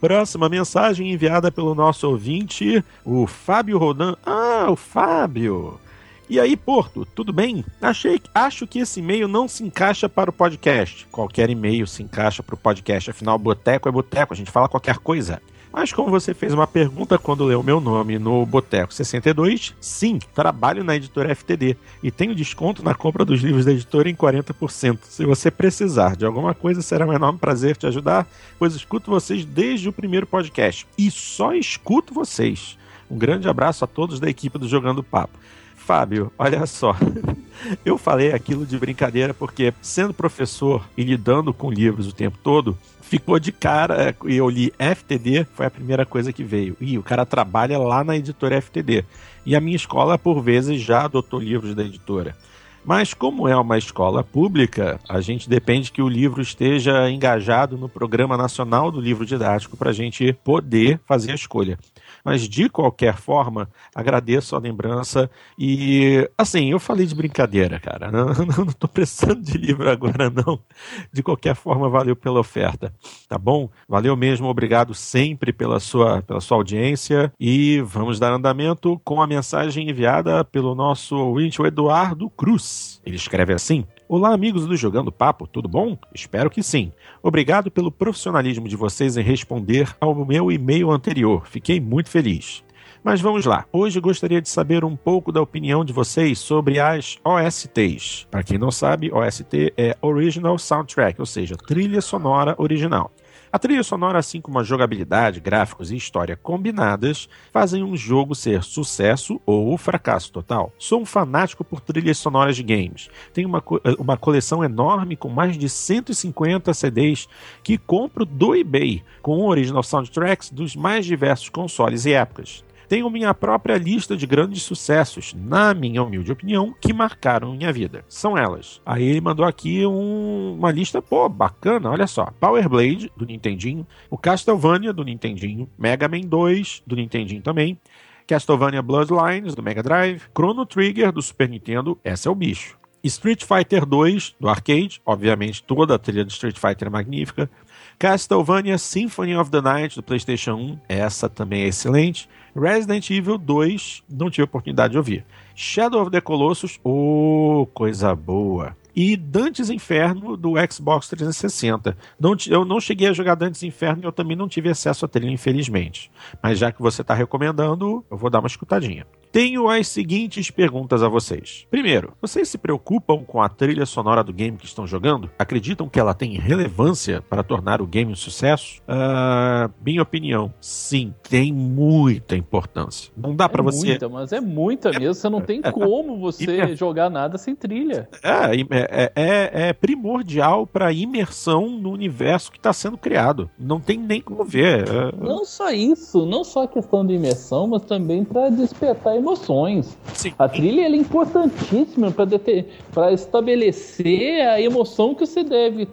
Próxima mensagem enviada pelo nosso ouvinte, o Fábio Rodan. Ah, o Fábio! E aí, Porto, tudo bem? Achei, acho que esse e-mail não se encaixa para o podcast. Qualquer e-mail se encaixa para o podcast, afinal, boteco é boteco, a gente fala qualquer coisa. Mas como você fez uma pergunta quando leu meu nome no Boteco 62, sim, trabalho na editora FTD e tenho desconto na compra dos livros da editora em 40%. Se você precisar de alguma coisa, será um enorme prazer te ajudar, pois escuto vocês desde o primeiro podcast e só escuto vocês. Um grande abraço a todos da equipe do Jogando Papo. Fábio, olha só. <laughs> Eu falei aquilo de brincadeira porque, sendo professor e lidando com livros o tempo todo, ficou de cara e eu li FTD, foi a primeira coisa que veio. E o cara trabalha lá na editora FTD. E a minha escola, por vezes, já adotou livros da editora. Mas como é uma escola pública, a gente depende que o livro esteja engajado no Programa Nacional do Livro Didático para a gente poder fazer a escolha. Mas de qualquer forma, agradeço a lembrança e assim, eu falei de brincadeira, cara. <laughs> Não, não, tô precisando de livro agora, não. De qualquer forma, valeu pela oferta. Tá bom? Valeu mesmo, obrigado sempre pela sua, pela sua audiência. E vamos dar andamento com a mensagem enviada pelo nosso ouvinte, o Eduardo Cruz. Ele escreve assim: Olá, amigos do Jogando Papo, tudo bom? Espero que sim. Obrigado pelo profissionalismo de vocês em responder ao meu e-mail anterior. Fiquei muito feliz. Mas vamos lá. Hoje gostaria de saber um pouco da opinião de vocês sobre as OSTs. Para quem não sabe, OST é Original Soundtrack, ou seja, trilha sonora original. A trilha sonora, assim como a jogabilidade, gráficos e história combinadas, fazem um jogo ser sucesso ou fracasso total. Sou um fanático por trilhas sonoras de games. Tenho uma, uma coleção enorme com mais de 150 CDs que compro do eBay, com original soundtracks dos mais diversos consoles e épocas tenho minha própria lista de grandes sucessos, na minha humilde opinião, que marcaram minha vida. São elas. Aí ele mandou aqui um, uma lista, pô, bacana, olha só. Power Blade, do Nintendinho, o Castlevania, do Nintendinho, Mega Man 2, do Nintendinho também, Castlevania Bloodlines, do Mega Drive, Chrono Trigger, do Super Nintendo, essa é o bicho. Street Fighter 2 do arcade, obviamente toda a trilha do Street Fighter é magnífica. Castlevania Symphony of the Night do PlayStation 1, essa também é excelente. Resident Evil 2, não tive oportunidade de ouvir. Shadow of the Colossus, oh, coisa boa. e Dantes Inferno do Xbox 360. Não, eu não cheguei a jogar Dantes Inferno e eu também não tive acesso à trilha, infelizmente. Mas já que você está recomendando, eu vou dar uma escutadinha. Tenho as seguintes perguntas a vocês. Primeiro, vocês se preocupam com a trilha sonora do game que estão jogando? Acreditam que ela tem relevância para tornar o game um sucesso? Uh, minha opinião, sim, tem muita importância. Não dá é para você. Muita, mas é muita mesmo. Você não tem como você <laughs> jogar nada sem trilha. É, é, é, é primordial para imersão no universo que está sendo criado. Não tem nem como ver. É... Não só isso, não só a questão de imersão, mas também para despertar emoções. Sim. A trilha é importantíssima para estabelecer a emoção que você deve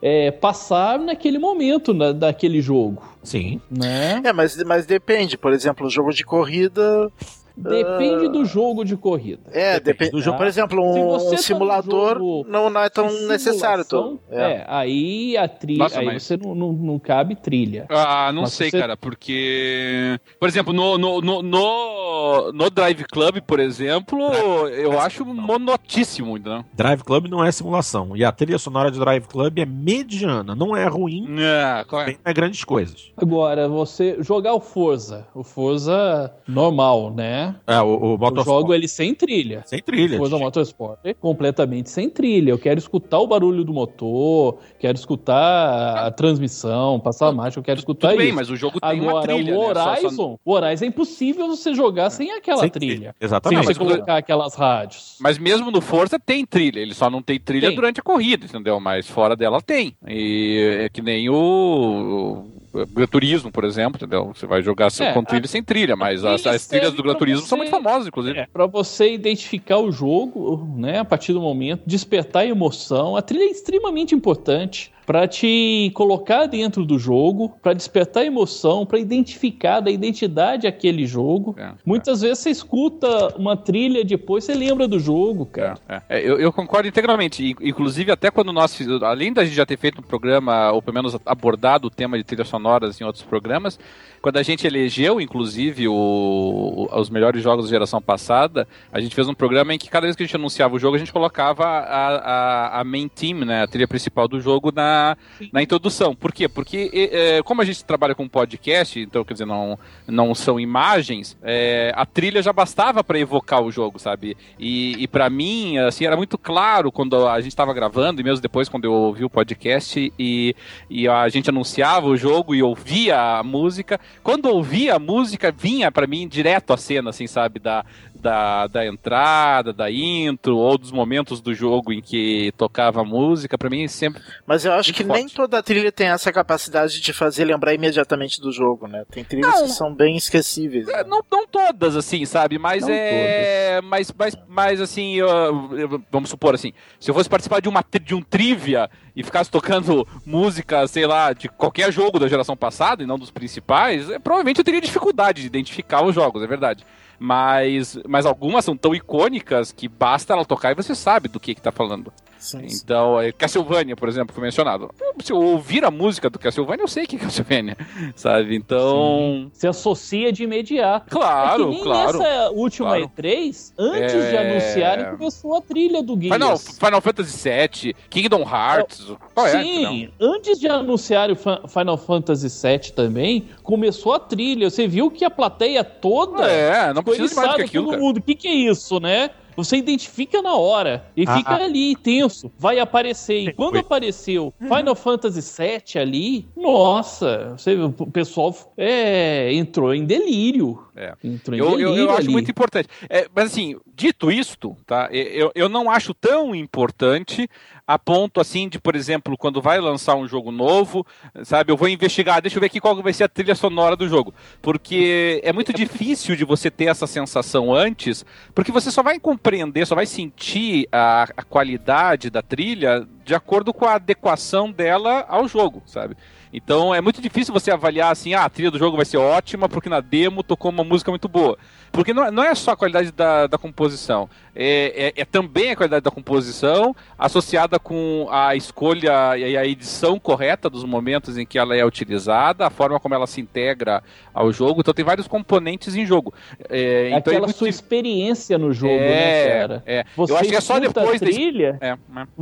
é, passar naquele momento na, daquele jogo. Sim. Né? É, mas, mas depende. Por exemplo, o jogo de corrida Depende uh... do jogo de corrida. É, depende do jogo. Por exemplo, um, um tá simulador tá não, não é tão necessário. Todo. É. é. aí a trilha. Aí mas... você não, não, não, cabe trilha. Ah, não mas sei, você... cara, porque. Por exemplo, no, no, no, no, no Drive Club, por exemplo, Drive... eu acho monotíssimo. Né? Drive Club não é simulação. E a trilha sonora de Drive Club é mediana, não é ruim. É, claro. é grandes coisas. Agora, você jogar o Forza, o Forza normal, né? É, o, o Eu jogo ele sem trilha. Sem trilha. Depois do Motorsport, completamente sem trilha. Eu quero escutar o barulho do motor, quero escutar a transmissão, passar a marcha, eu quero escutar Tudo isso. bem, mas o jogo tem Agora, uma trilha, o Horizon, né? só, só... o Horizon é impossível você jogar sem aquela sem trilha. trilha. Exatamente. Sem você colocar aquelas rádios. Mas mesmo no Forza tem trilha, ele só não tem trilha tem. durante a corrida, entendeu? Mas fora dela tem. E é que nem o Gran Turismo, por exemplo, entendeu? Você vai jogar é, com trilha a... sem trilha, mas as, as trilhas do Gran Turismo você... são muito famosas, inclusive. É, para você identificar o jogo, né, a partir do momento, despertar emoção. A trilha é extremamente importante para te colocar dentro do jogo, para despertar emoção, para identificar da identidade aquele jogo. É, Muitas é. vezes você escuta uma trilha depois você lembra do jogo, cara. É, é. eu, eu, concordo integralmente. Inclusive, até quando nós, além da gente já ter feito um programa, ou pelo menos abordado o tema de trilhas sonoras em outros programas, quando a gente elegeu, inclusive, o, os melhores jogos da geração passada, a gente fez um programa em que cada vez que a gente anunciava o jogo, a gente colocava a, a, a main team, né, a trilha principal do jogo na, na introdução. Por quê? Porque é, como a gente trabalha com podcast, então, quer dizer, não, não são imagens, é, a trilha já bastava para evocar o jogo, sabe? E, e para mim, assim, era muito claro quando a gente estava gravando, e mesmo depois quando eu ouvi o podcast e, e a gente anunciava o jogo e ouvia a música, quando ouvia a música, vinha para mim direto a cena, assim, sabe? Da, da, da entrada, da intro, ou dos momentos do jogo em que tocava música, para mim sempre. Mas eu acho que forte. nem toda trilha tem essa capacidade de fazer lembrar imediatamente do jogo, né? Tem trilhas não, que são bem esquecíveis. Né? Não, não todas, assim, sabe? Mas não é. Mas, mas, mas assim, eu, eu, vamos supor assim, se eu fosse participar de, uma, de um trivia e ficasse tocando música, sei lá, de qualquer jogo da geração passada e não dos principais, é, provavelmente eu teria dificuldade de identificar os jogos, é verdade mas, mas algumas são tão icônicas que basta ela tocar e você sabe do que que tá falando. Sim, então, sim. Castlevania, por exemplo, foi mencionado. Se eu ouvir a música do Castlevania, eu sei que é Castlevania, <laughs> sabe? Então... Se associa de imediato. Claro, é claro. nessa última claro. E3, antes é... de anunciarem, começou a trilha do Gears. Final, Final Fantasy VII, Kingdom Hearts... É, sim, antes de anunciarem o Final Fantasy VII também, começou a trilha. Você viu que a plateia toda... É, não precisa mais do que aquilo, todo mundo. O que, que é isso, né? Você identifica na hora e ah, fica ah. ali tenso. Vai aparecer. E quando apareceu Final Fantasy VII ali, nossa, você, o pessoal é, entrou em delírio. É. Entrou em eu, delírio eu, eu acho muito importante. É, mas assim, dito isto, tá? Eu, eu não acho tão importante a ponto assim de, por exemplo, quando vai lançar um jogo novo, sabe, eu vou investigar, deixa eu ver aqui qual vai ser a trilha sonora do jogo, porque é muito difícil de você ter essa sensação antes, porque você só vai compreender, só vai sentir a, a qualidade da trilha de acordo com a adequação dela ao jogo, sabe? Então é muito difícil você avaliar assim, ah, a trilha do jogo vai ser ótima porque na demo tocou uma música muito boa. Porque não, não é só a qualidade da, da composição, é, é, é, também a qualidade da composição associada com a escolha e a edição correta dos momentos em que ela é utilizada, a forma como ela se integra ao jogo. Então tem vários componentes em jogo. É, então aquela sua experiência no jogo, né, cara? É. Você Eu acho que é só depois a trilha é,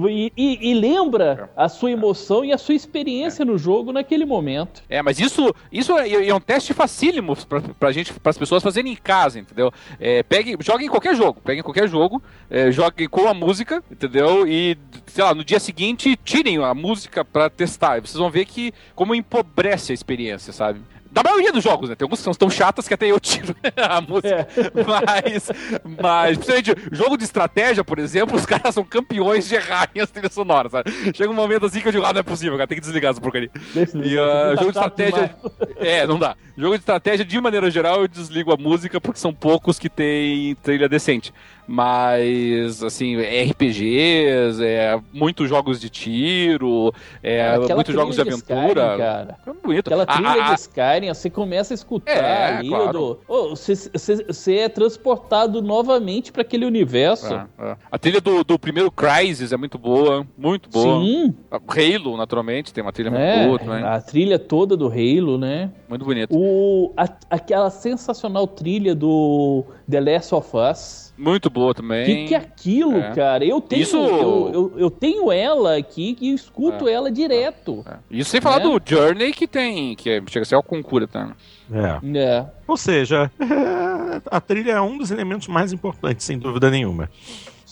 e, e, e, lembra a sua emoção e a sua experiência no jogo naquele momento. É, mas isso, isso é, um teste facílimo pra, pra gente, para as pessoas fazerem em casa, entendeu? É, pegue, jogue em qualquer jogo, pegue em qualquer jogo, é, jogue com a música, entendeu? E, sei lá, no dia seguinte tirem a música para testar. E vocês vão ver que como empobrece a experiência, sabe? Da maioria dos jogos, né? Tem alguns que são tão chatas que até eu <laughs> tiro a música. É. Mas, mas, principalmente, jogo de estratégia, por exemplo, os caras são campeões de errarem as trilhas sonoras, sabe? Chega um momento assim que eu digo, ah, não é possível, cara, tem que desligar essa porcaria. E uh, jogo de estratégia. É, não dá. Jogo de estratégia, de maneira geral, eu desligo a música porque são poucos que tem trilha decente mas assim, RPGs, é, muitos jogos de tiro, é, muitos jogos de aventura. Skyrim, cara. É bonito. Aquela trilha a, a, de Skyrim, você começa a escutar é, ali, claro. do, oh, você, você, você, é transportado novamente para aquele universo. É, é. a trilha do, do primeiro Crysis é muito boa, muito boa. Sim. Halo, naturalmente, tem uma trilha muito é, boa também. A trilha toda do Halo, né? Muito bonito. O, a, aquela sensacional trilha do The Last of Us. Muito boa também. O que, que é aquilo, é. cara? Eu tenho, Isso... eu, eu, eu, tenho ela aqui e escuto é. ela direto. É. Isso sem falar é. do Journey que tem, que é, chega a ser o concura também. É. é. Ou seja, <laughs> a trilha é um dos elementos mais importantes, sem dúvida nenhuma.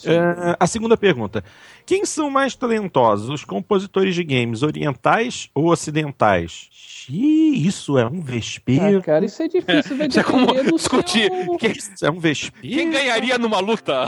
É, a segunda pergunta: quem são mais talentosos, os compositores de games orientais ou ocidentais? Xiii, isso é um vespeiro. Ah, cara, isso é difícil, vai é como discutir. Seu... Que... Isso é um vespeiro. Quem ganharia numa luta?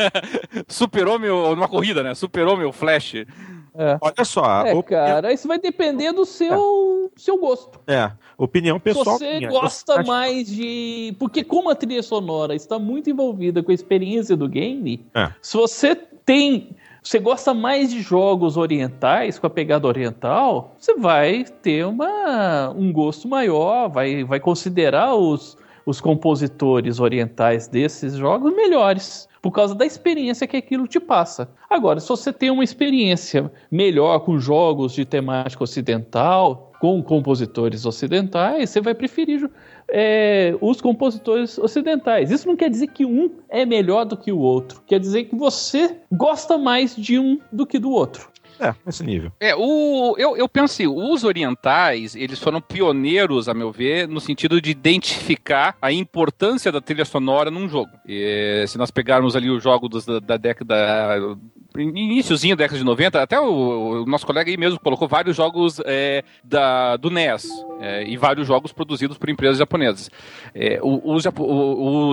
<laughs> Super-Homem ou numa corrida, né? Super-Homem ou Flash? É. Olha só. É, cara, isso vai depender do seu, é. seu gosto. É, opinião pessoal. Se você minha. gosta mais de. Porque, como a trilha sonora está muito envolvida com a experiência do game, é. se você tem. Você gosta mais de jogos orientais, com a pegada oriental, você vai ter uma, um gosto maior, vai, vai considerar os, os compositores orientais desses jogos melhores por causa da experiência que aquilo te passa. Agora, se você tem uma experiência melhor com jogos de temática ocidental, com compositores ocidentais, você vai preferir é, os compositores ocidentais. Isso não quer dizer que um é melhor do que o outro, quer dizer que você gosta mais de um do que do outro. É, nesse nível. É, o, eu, eu penso assim, os orientais, eles foram pioneiros, a meu ver, no sentido de identificar a importância da trilha sonora num jogo. E, se nós pegarmos ali o jogo dos, da, da década iníciozinho da década de 90, até o, o, nosso colega aí mesmo colocou vários jogos é, da, do NES é, e vários jogos produzidos por empresas japonesas. É, os,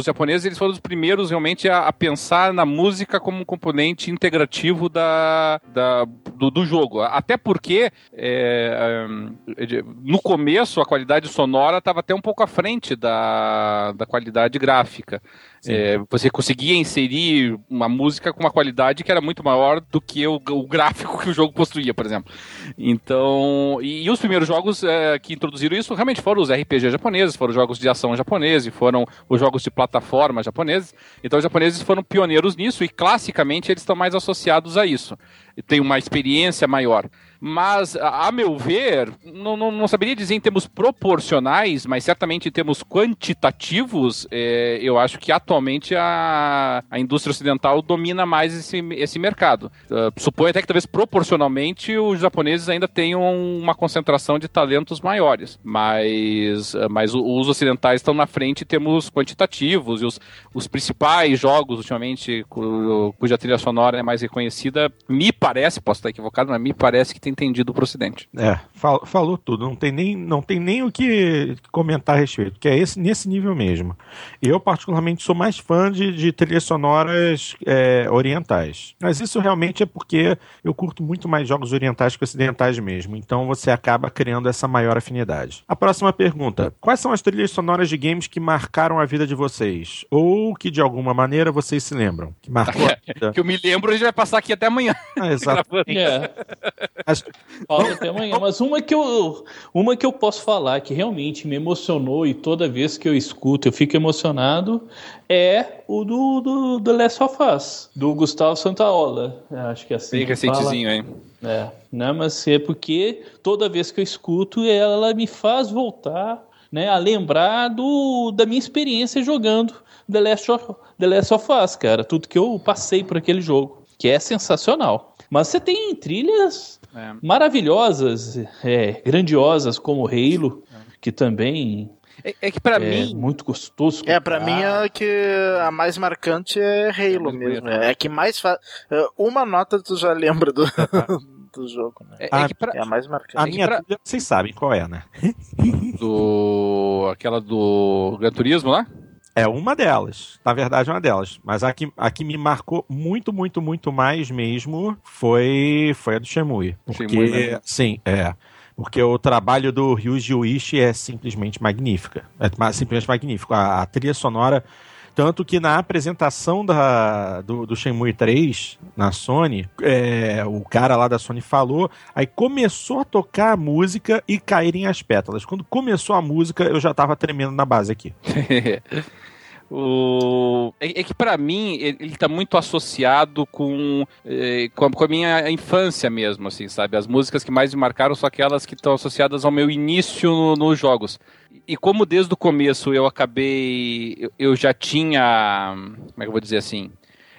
japoneses eles foram os primeiros realmente a, a, pensar na música como um componente integrativo da, da do, do, jogo. Até porque é, é, no começo a qualidade sonora estava até um pouco à frente da, da qualidade gráfica. É, você conseguia inserir uma música com uma qualidade que era muito maior do que o, o gráfico que o jogo possuía, por exemplo. Então, e, e os primeiros jogos é, que introduziram isso realmente foram os RPG japoneses, foram os jogos de ação japoneses, foram os jogos de plataforma japoneses. Então, os japoneses foram pioneiros nisso e classicamente eles estão mais associados a isso. Tem uma experiência maior mas, a meu ver, não, não, não, saberia dizer em termos proporcionais, mas certamente em termos quantitativos, é, eu acho que atualmente a, a indústria ocidental domina mais esse, esse mercado. Uh, suponho até que talvez proporcionalmente os japoneses ainda tenham uma concentração de talentos maiores, mas, uh, mas os ocidentais estão na frente em termos quantitativos e os, os principais jogos ultimamente cuja trilha sonora é mais reconhecida, me parece, posso estar equivocado, mas me parece que tem entendido pro Ocidente. É, fal, falou tudo. Não tem, nem, não tem nem o que comentar a respeito, que é esse, nesse nível mesmo. Eu, particularmente, sou mais fã de, de trilhas sonoras é, orientais. Mas isso realmente é porque eu curto muito mais jogos orientais que ocidentais mesmo. Então você acaba criando essa maior afinidade. A próxima pergunta: Quais são as trilhas sonoras de games que marcaram a vida de vocês? Ou que de alguma maneira vocês se lembram? Que marcou a <laughs> vida? que eu me lembro, a gente vai passar aqui até amanhã. Ah, exato. <laughs> é. Fala até amanhã. Mas uma que, eu, uma que eu posso falar que realmente me emocionou e toda vez que eu escuto eu fico emocionado é o do, do, do Last of Us, do Gustavo Santaola. Acho que é assim. Bem recentezinho, hein? É, né? Mas é porque toda vez que eu escuto ela me faz voltar né, a lembrar do, da minha experiência jogando The Last, of, The Last of Us, cara. Tudo que eu passei por aquele jogo, que é sensacional. Mas você tem trilhas É. maravilhosas, é, grandiosas, como Halo, que também É, é que pra é mim. muito gostoso. É, pra escutar. mim a que a mais marcante é Halo mais mesmo. É a que mais faz. Uma nota tu já lembra do, <laughs> do jogo, né? É, é Ah, que pra, É a mais marcante. A minha pra- trilha, vocês sabem qual é, né? do. aquela do Gran Turismo lá? É uma delas. Na verdade, é uma delas. Mas a que, a que me marcou muito, muito, muito mais mesmo foi, foi a do Shenmue. Porque, Shenmue, né? sim, é. Porque o trabalho do Ryuji Uishi é simplesmente magnífica. É simplesmente magnífico. A, a trilha sonora... Tanto que na apresentação da, do, do Shenmue 3 na Sony, é, o cara lá da Sony falou, aí começou a tocar a música e caírem as pétalas. Quando começou a música, eu já tava tremendo na base aqui. <laughs> o... É, é que pra mim ele, ele tá muito associado com, eh, com, a, com a minha infância mesmo, assim, sabe? As músicas que mais me marcaram são aquelas que estão associadas ao meu início no- nos jogos. E como desde o começo eu acabei. Eu, eu já tinha. Como é que eu vou dizer assim?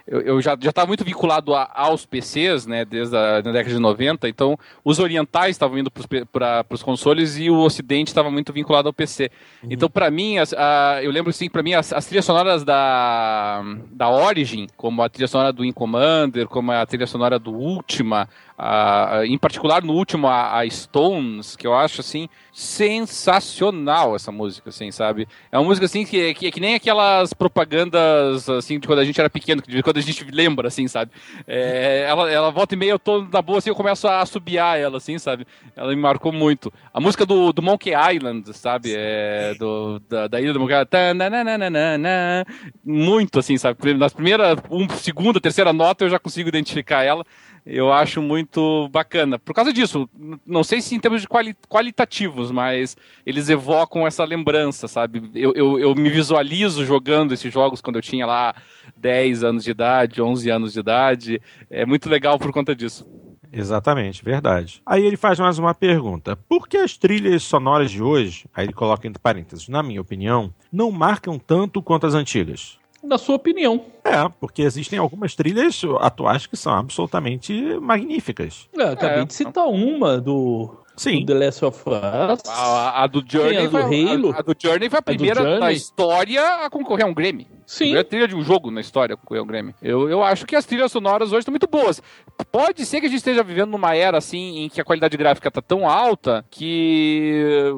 Eu, eu já estava muito vinculado a- aos PCs, né, desde a na década de 90, então os orientais estavam indo para os consoles e o ocidente estava muito vinculado ao PC. Então, para mim, as- a- eu lembro assim, para mim, as, as trilhas sonoras da, da Origin, como a trilha sonora do Wing Commander, como a trilha sonora do Ultima, a- em particular no último, a, a Stones, que eu acho assim sensacional essa música, assim, sabe? É uma música assim que, que, que nem aquelas propagandas assim de quando a gente era pequeno, que de quando a gente lembra, assim, sabe? É, ela, ela volta e meia, eu tô na boa assim, eu começo a assobiar ela, assim, sabe? Ela me marcou muito. A música do, do Monkey Island, sabe? É, do, da, da ilha do Monkey Island. Muito assim, sabe? Nas primeiras, um, segunda, terceira nota eu já consigo identificar ela. Eu acho muito bacana. Por causa disso, não sei se em termos de quali- qualitativos, mas eles evocam essa lembrança, sabe? Eu, eu, eu me visualizo jogando esses jogos quando eu tinha lá 10 anos de idade, 11 anos de idade. É muito legal por conta disso. Exatamente, verdade. Aí ele faz mais uma pergunta. Por que as trilhas sonoras de hoje, aí ele coloca entre parênteses, na minha opinião, não marcam tanto quanto as antigas? Na sua opinião. É, porque existem algumas trilhas atuais que são absolutamente magníficas. Eu acabei É. de citar uma do, Sim. do The Last of Us. A, a do Journey Tem a do foi, Halo. a, a do Journey foi a primeira da Journey. história a concorrer a um Grammy. Sim. Primeira trilha de um jogo na história com o Grammy. Eu, eu acho que as trilhas sonoras hoje estão muito boas. Pode ser que a gente esteja vivendo numa era assim em que a qualidade gráfica está tão alta que.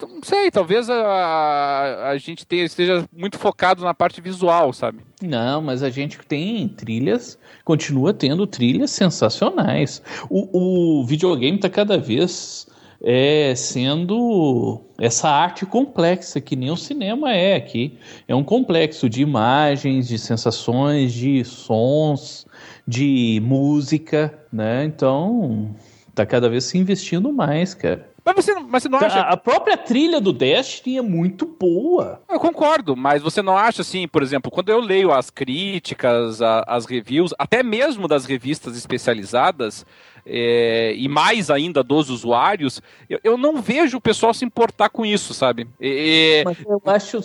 Não sei, talvez a, a gente tenha- esteja muito focado na parte visual, sabe? Não, mas a gente tem trilhas, continua tendo trilhas sensacionais. O, o videogame está cada vez é, sendo essa arte complexa, que nem o cinema é aqui. É um complexo de imagens, de sensações, de sons, de música, né? Então, tá cada vez se investindo mais, cara. Mas você, não- mas você não acha. A, a própria trilha do Destiny é muito boa. Eu concordo, mas você não acha assim, por exemplo, quando eu leio as críticas, a- as reviews, até mesmo das revistas especializadas, é, e mais ainda dos usuários, eu, eu não vejo o pessoal se importar com isso, sabe? É, Mas eu acho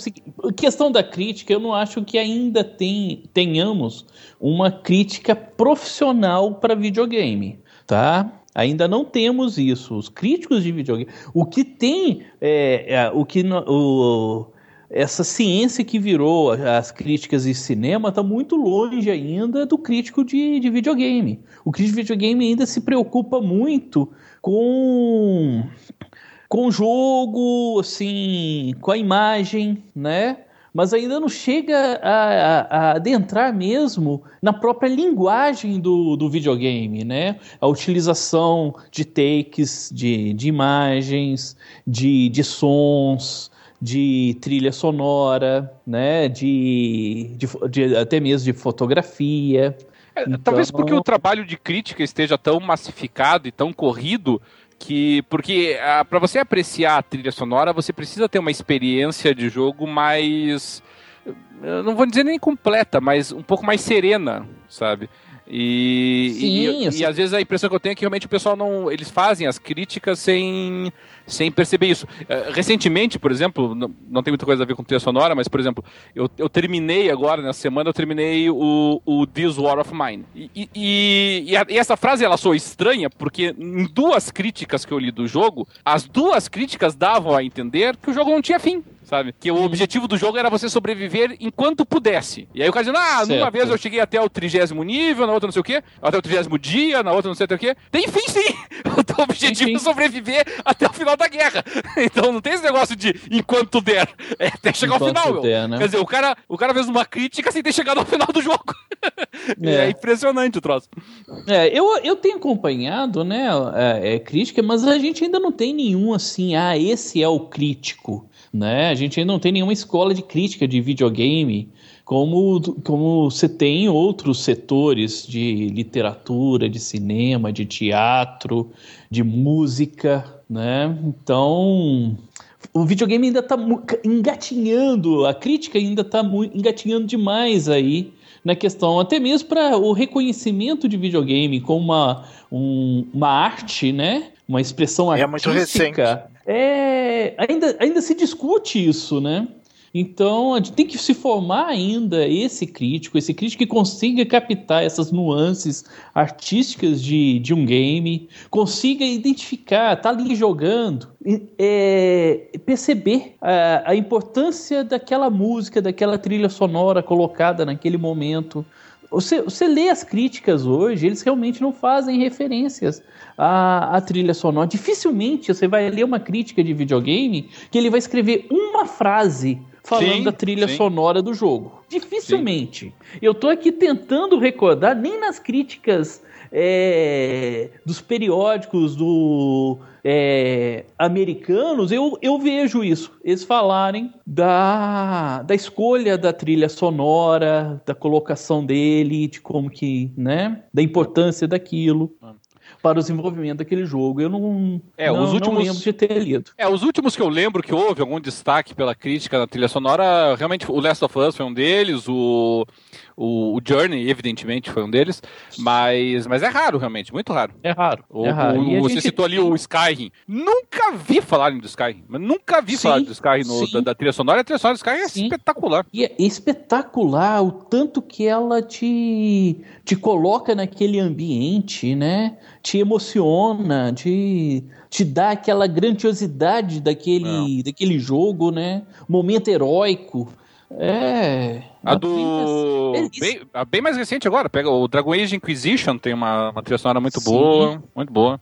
questão da crítica, eu não acho que ainda tem, tenhamos uma crítica profissional para videogame, tá? Ainda não temos isso. Os críticos de videogame, o que tem, é, é, o que o, essa ciência que virou as críticas de cinema está muito longe ainda do crítico de, de videogame. O crítico de videogame ainda se preocupa muito com com o jogo, assim, com a imagem, né? Mas ainda não chega a, a- a adentrar mesmo na própria linguagem do, do videogame, né? A utilização de takes, de, de imagens, de, de sons, de trilha sonora, né? De, de, de- até mesmo de fotografia. É, Então- Talvez porque o trabalho de crítica esteja tão massificado e tão corrido que porque para você apreciar a trilha sonora você precisa ter uma experiência de jogo mais não vou dizer nem completa, mas um pouco mais serena, sabe? E, Sim, e, eu e às vezes a impressão que eu tenho é que realmente o pessoal não. Eles fazem as críticas sem, sem perceber isso. Eh, recentemente, por exemplo, não, não tem muita coisa a ver com trilha sonora, mas, por exemplo, eu, eu terminei agora, nessa semana, eu terminei o, o This War of Mine. E, e a- e essa frase ela soa estranha, porque em duas críticas que eu li do jogo, as duas críticas davam a entender que o jogo não tinha fim. Sabe? Que o objetivo do jogo era você sobreviver enquanto pudesse. E aí o cara dizendo, ah, numa Certo. vez eu cheguei até o trigésimo nível, na outra não sei o quê, até o trigésimo dia, na outra não sei até o quê. Tem fim sim! <laughs> O teu objetivo fim. é sobreviver até o final da guerra. <laughs> Então não tem esse negócio de enquanto der. É até chegar ao Enquanto final, meu. der, né? Quer dizer, o cara, o cara fez uma crítica sem ter chegado ao final do jogo. <laughs> É, É. impressionante o troço. É, eu, eu tenho acompanhado, né, é, é, crítica, mas a gente ainda não tem nenhum assim, ah, esse é o crítico, né? A gente ainda não tem nenhuma escola de crítica de videogame, como, como você tem em outros setores de literatura, de cinema, de teatro, de música, né? Então, o videogame ainda está engatinhando, a crítica ainda está engatinhando demais aí na questão, até mesmo para o reconhecimento de videogame como uma, um- uma arte, né? Uma expressão É muito artística. É, ainda, ainda se discute isso, né? Então, a gente tem que se formar ainda esse crítico, esse crítico que consiga captar essas nuances artísticas de, de um game, consiga identificar, tá ali jogando, e, é, perceber a, a importância daquela música, daquela trilha sonora colocada naquele momento. Você, você lê as críticas hoje, eles realmente não fazem referências à, à trilha sonora. Dificilmente você vai ler uma crítica de videogame que ele vai escrever uma frase falando Sim, da trilha sim. sonora do jogo. Dificilmente. Eu tô aqui tentando recordar, nem nas críticas é, dos periódicos do é, americanos, eu, eu vejo isso. Eles falarem da, da escolha da trilha sonora, da colocação dele, de como que, né? Da importância daquilo para o desenvolvimento daquele jogo. Eu não, É, não, os não últimos- lembro de ter lido. É, os últimos que eu lembro que houve algum destaque pela crítica na trilha sonora, realmente o Last of Us foi um deles, o, o, o Journey, evidentemente, foi um deles, mas, mas é raro, realmente, muito raro. É raro. O- é raro. o- você gente citou ali o Skyrim. Nunca vi falarem do Skyrim, mas nunca vi Sim, falar do Skyrim no- da, da trilha sonora. A trilha sonora do Skyrim é Sim. espetacular. E é espetacular o tanto que ela te, te coloca naquele ambiente, né? Te emociona, te, te dá aquela grandiosidade daquele, daquele jogo, né? Momento heróico. É. A uma do. Bem, a bem mais recente agora, pega o Dragon Age Inquisition, tem uma, uma trilha sonora muito Sim. boa. Muito boa.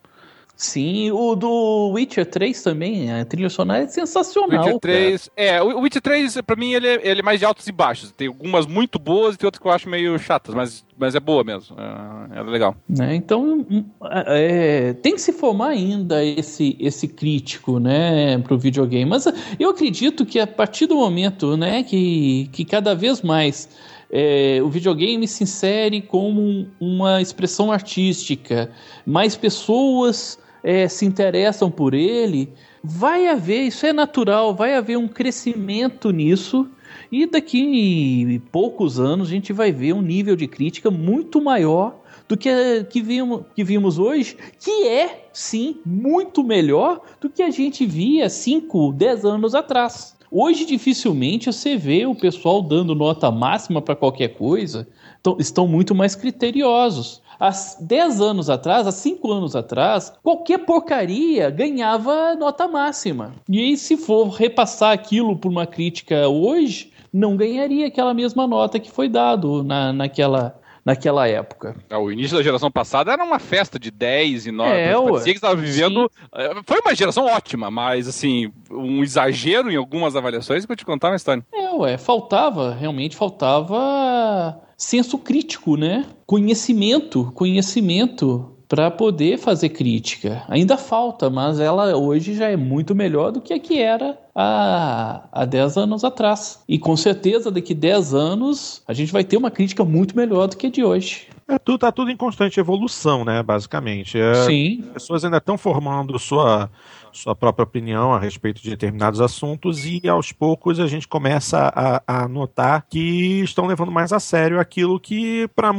Sim, o do Witcher 3 também, a trilha sonora é sensacional. Witcher cara. 3. É, o Witcher 3, pra mim, ele é, ele é mais de altos e baixos. Tem algumas muito boas e tem outras que eu acho meio chatas, mas, mas é boa mesmo. É, é legal. né? Então hum, é, tem que se formar ainda esse, esse crítico né, para o videogame. Mas eu acredito que a partir do momento né, que, que cada vez mais é, o videogame se insere como um- uma expressão artística, mais pessoas é, se interessam por ele, vai haver, isso é natural, vai haver um crescimento nisso. E daqui poucos anos a gente vai ver um nível de crítica muito maior do que, que, vimos, que vimos hoje, que é, sim, muito melhor do que a gente via 5, 10 anos atrás. Hoje, dificilmente você vê o pessoal dando nota máxima para qualquer coisa, então, estão muito mais criteriosos. Há 10 anos atrás, há 5 anos atrás, qualquer porcaria ganhava nota máxima. E aí, se for repassar aquilo por uma crítica hoje, não ganharia aquela mesma nota que foi dado na, naquela, naquela época. É, O início da geração passada era uma festa de 10 e 9. É, parecia que estava vivendo. é, Foi uma geração ótima, mas assim, um exagero em algumas avaliações que eu te contar uma história. É, ué, faltava, realmente faltava senso crítico, né? Conhecimento, conhecimento para poder fazer crítica. Ainda falta, mas ela hoje já é muito melhor do que a que era há, há 10 anos atrás. E com certeza daqui 10 anos a gente vai ter uma crítica muito melhor do que a de hoje. É, tudo, tá tudo em constante evolução, né, basicamente. É, Sim. As pessoas ainda estão formando sua, sua própria opinião a respeito de determinados assuntos e aos poucos a gente começa a, a notar que estão levando mais a sério aquilo que para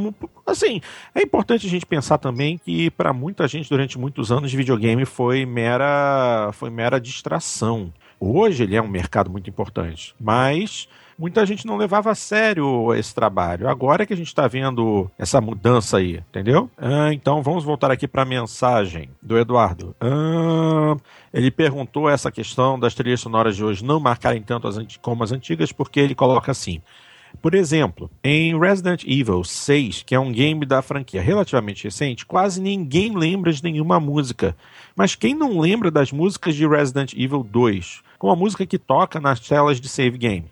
assim é importante a gente pensar também que para muita gente durante muitos anos videogame foi mera foi mera distração. Hoje ele é um mercado muito importante mas muita gente não levava a sério esse trabalho. Agora é que a gente está vendo essa mudança aí, entendeu? Ah, então vamos voltar aqui para a mensagem do Eduardo. Ah, ele perguntou essa questão das trilhas sonoras de hoje não marcarem tanto as como as antigas, porque ele coloca assim. Por exemplo, em Resident Evil 6, que é um game da franquia relativamente recente, quase ninguém lembra de nenhuma música. Mas quem não lembra das músicas de Resident Evil 2? Como a música que toca nas telas de save game.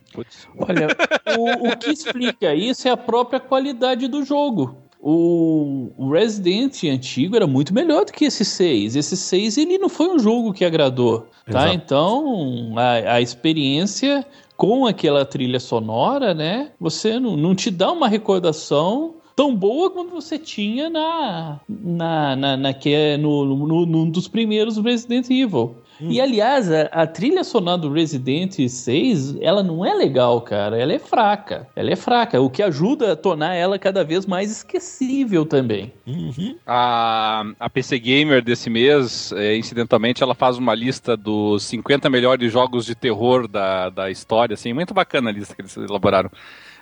Olha, <laughs> o, o que explica isso é a própria qualidade do jogo. O, Resident antigo era muito melhor do que esse 6. Esse 6 ele não foi um jogo que agradou, tá? Exato. Então, a, a experiência com aquela trilha sonora, né? Você não, não te dá uma recordação tão boa quanto você tinha na, na, na, na que é no, no, num dos primeiros Resident Evil. E aliás, a, a trilha sonora do Resident 6, ela não é legal, cara. Ela é fraca. Ela é fraca, o que ajuda a tornar ela cada vez mais esquecível também. Uhum. A, a PC Gamer desse mês, é, incidentalmente, ela faz uma lista dos 50 melhores jogos de terror da, da história, assim, muito bacana a lista que eles elaboraram.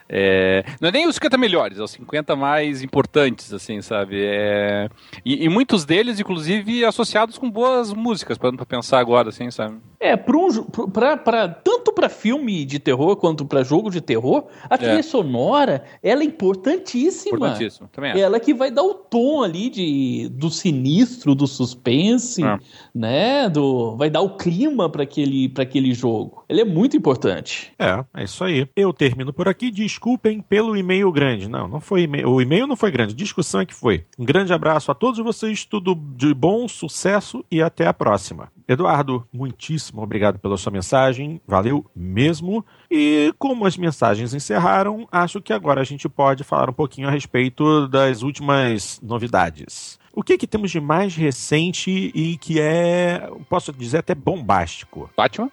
É, não é nem os 50 melhores, é os 50 mais importantes, assim, sabe? É, e, e muitos deles, inclusive, associados com boas músicas, para pensar agora, assim, sabe? É, pra um, pra, pra- tanto pra filme de terror quanto pra jogo de terror, a trilha sonora, ela é importantíssima. Importantíssimo, também acho. Ela que vai dar o tom ali de, do sinistro, do suspense, É. né? Do, vai dar o clima para aquele, aquele jogo. Ele é muito importante. É, é isso aí. Eu termino por aqui. Desculpem pelo e-mail grande. Não, não foi e-mail. O e-mail não foi grande. Discussão é que foi. Um grande abraço a todos vocês. Tudo de bom, sucesso e até a próxima. Eduardo, muitíssimo obrigado pela sua mensagem. Valeu mesmo. E como as mensagens encerraram, acho que agora a gente pode falar um pouquinho a respeito das últimas novidades. O que, que temos de mais recente e que é, posso dizer, até bombástico? Batman?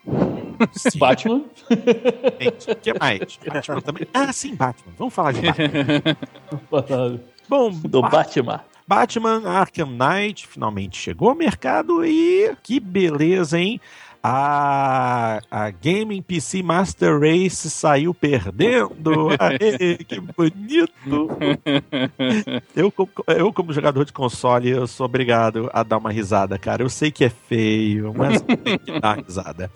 Sim. <laughs> Batman? Gente, O que mais? Batman também. Ah, sim, Batman. Vamos falar de Batman. Bom, do Ba- Batman. Batman Arkham Knight finalmente chegou ao mercado e que beleza, hein? A, a Gaming PC Master Race saiu perdendo. <laughs> Aê, que bonito! <laughs> Eu, eu, como jogador de console, eu sou obrigado a dar uma risada, cara. Eu sei que é feio, mas tem que dar risada.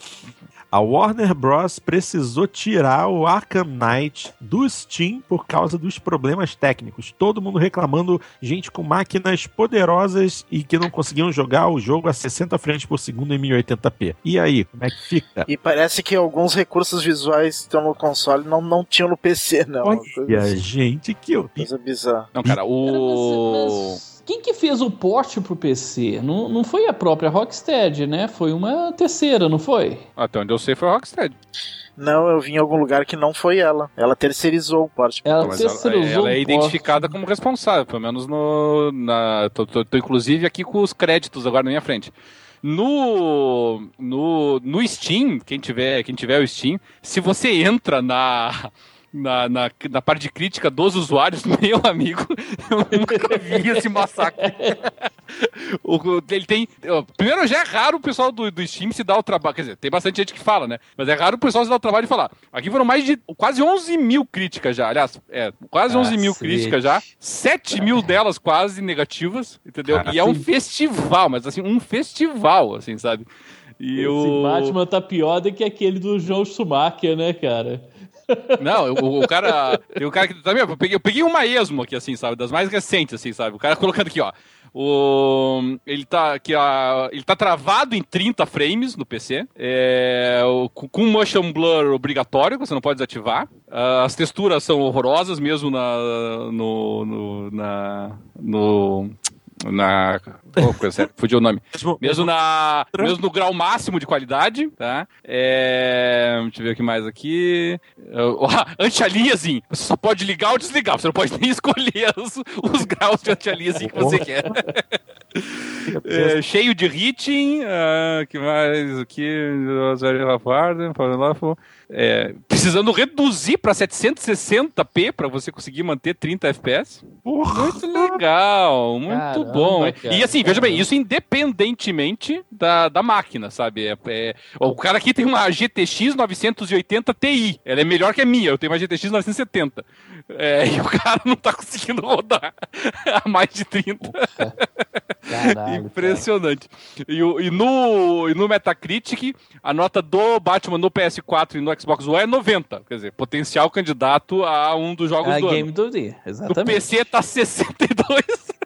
A Warner Bros. precisou tirar o Arkham Knight do Steam por causa dos problemas técnicos. Todo mundo reclamando, gente com máquinas poderosas e que não conseguiam jogar o jogo a 60 frames por segundo em 1080p. E aí, como é que fica? E parece que alguns recursos visuais que estão no console não, não tinham no PC, não. Olha, coisa, gente, que eu coisa bizarra. Não, cara, Cara, o. quem que fez o port pro PC? Não, não foi a própria Rocksteady, né? Foi uma terceira, não foi? Até onde eu sei foi a Rocksteady. Não, eu vi em algum lugar que não foi ela. Ela terceirizou o porte. Ela Mas ela, terceirizou ela é o identificada port. como responsável, pelo menos no. Na, tô, tô- tô, inclusive aqui com os créditos agora na minha frente. No, no, no Steam, quem tiver, quem tiver o Steam, se você entra na, na, na, na parte de crítica dos usuários, <laughs> meu amigo, eu nunca vi esse massacre. O- ele tem. Primeiro, já é raro o pessoal do, do Steam se dar o trabalho. Quer dizer, tem bastante gente que fala, né? Mas é raro o pessoal se dar o trabalho de falar. Aqui foram mais de quase 11 mil críticas já. Aliás, é, quase 11 mil Cacete. críticas já. 7 mil delas quase negativas, entendeu? Cara, e é um sim. festival, mas assim, um festival, assim, sabe? E Esse o. Batman tá pior do que aquele do João Schumacher, né, cara? Não, o, cara. Tem o cara que também. Eu peguei, eu peguei uma esmo aqui, assim, sabe? Das mais recentes, assim, sabe? O cara <laughs> colocando aqui, ó. O, ele, tá, ó, ele tá travado em 30 frames no PC. É, o- com motion blur obrigatório, que você não pode desativar. Ah, As texturas são horrorosas mesmo na, no, no, na, no, na. Oh, coisa séria, fugiu o nome. Mesmo- Mesmo, na, mesmo no grau máximo de qualidade, tá? É, deixa eu ver o que mais aqui. Uh, <laughs> anti-aliasing. Você só pode ligar ou desligar. Você não pode nem <laughs> escolher os, os graus de anti-aliasing que você quer. <laughs> É, cheio de hitting. ah, que mais aqui? É, precisando reduzir para 760p para você conseguir manter 30 FPS. Muito legal, muito Caramba, bom. cara, e assim, veja bem, isso independentemente da, da máquina, sabe? É, é- o cara aqui tem uma GTX 980 Ti. Ela é melhor que a minha, eu tenho uma GTX 970. É, e o cara não tá conseguindo rodar <laughs> a mais de 30. Caralho, Impressionante. E, e no, e no Metacritic, a nota do Batman no PS4 e no Xbox One é 90. Quer dizer, potencial candidato a um dos jogos. A do game ano. do dia, No exatamente. PC tá 62.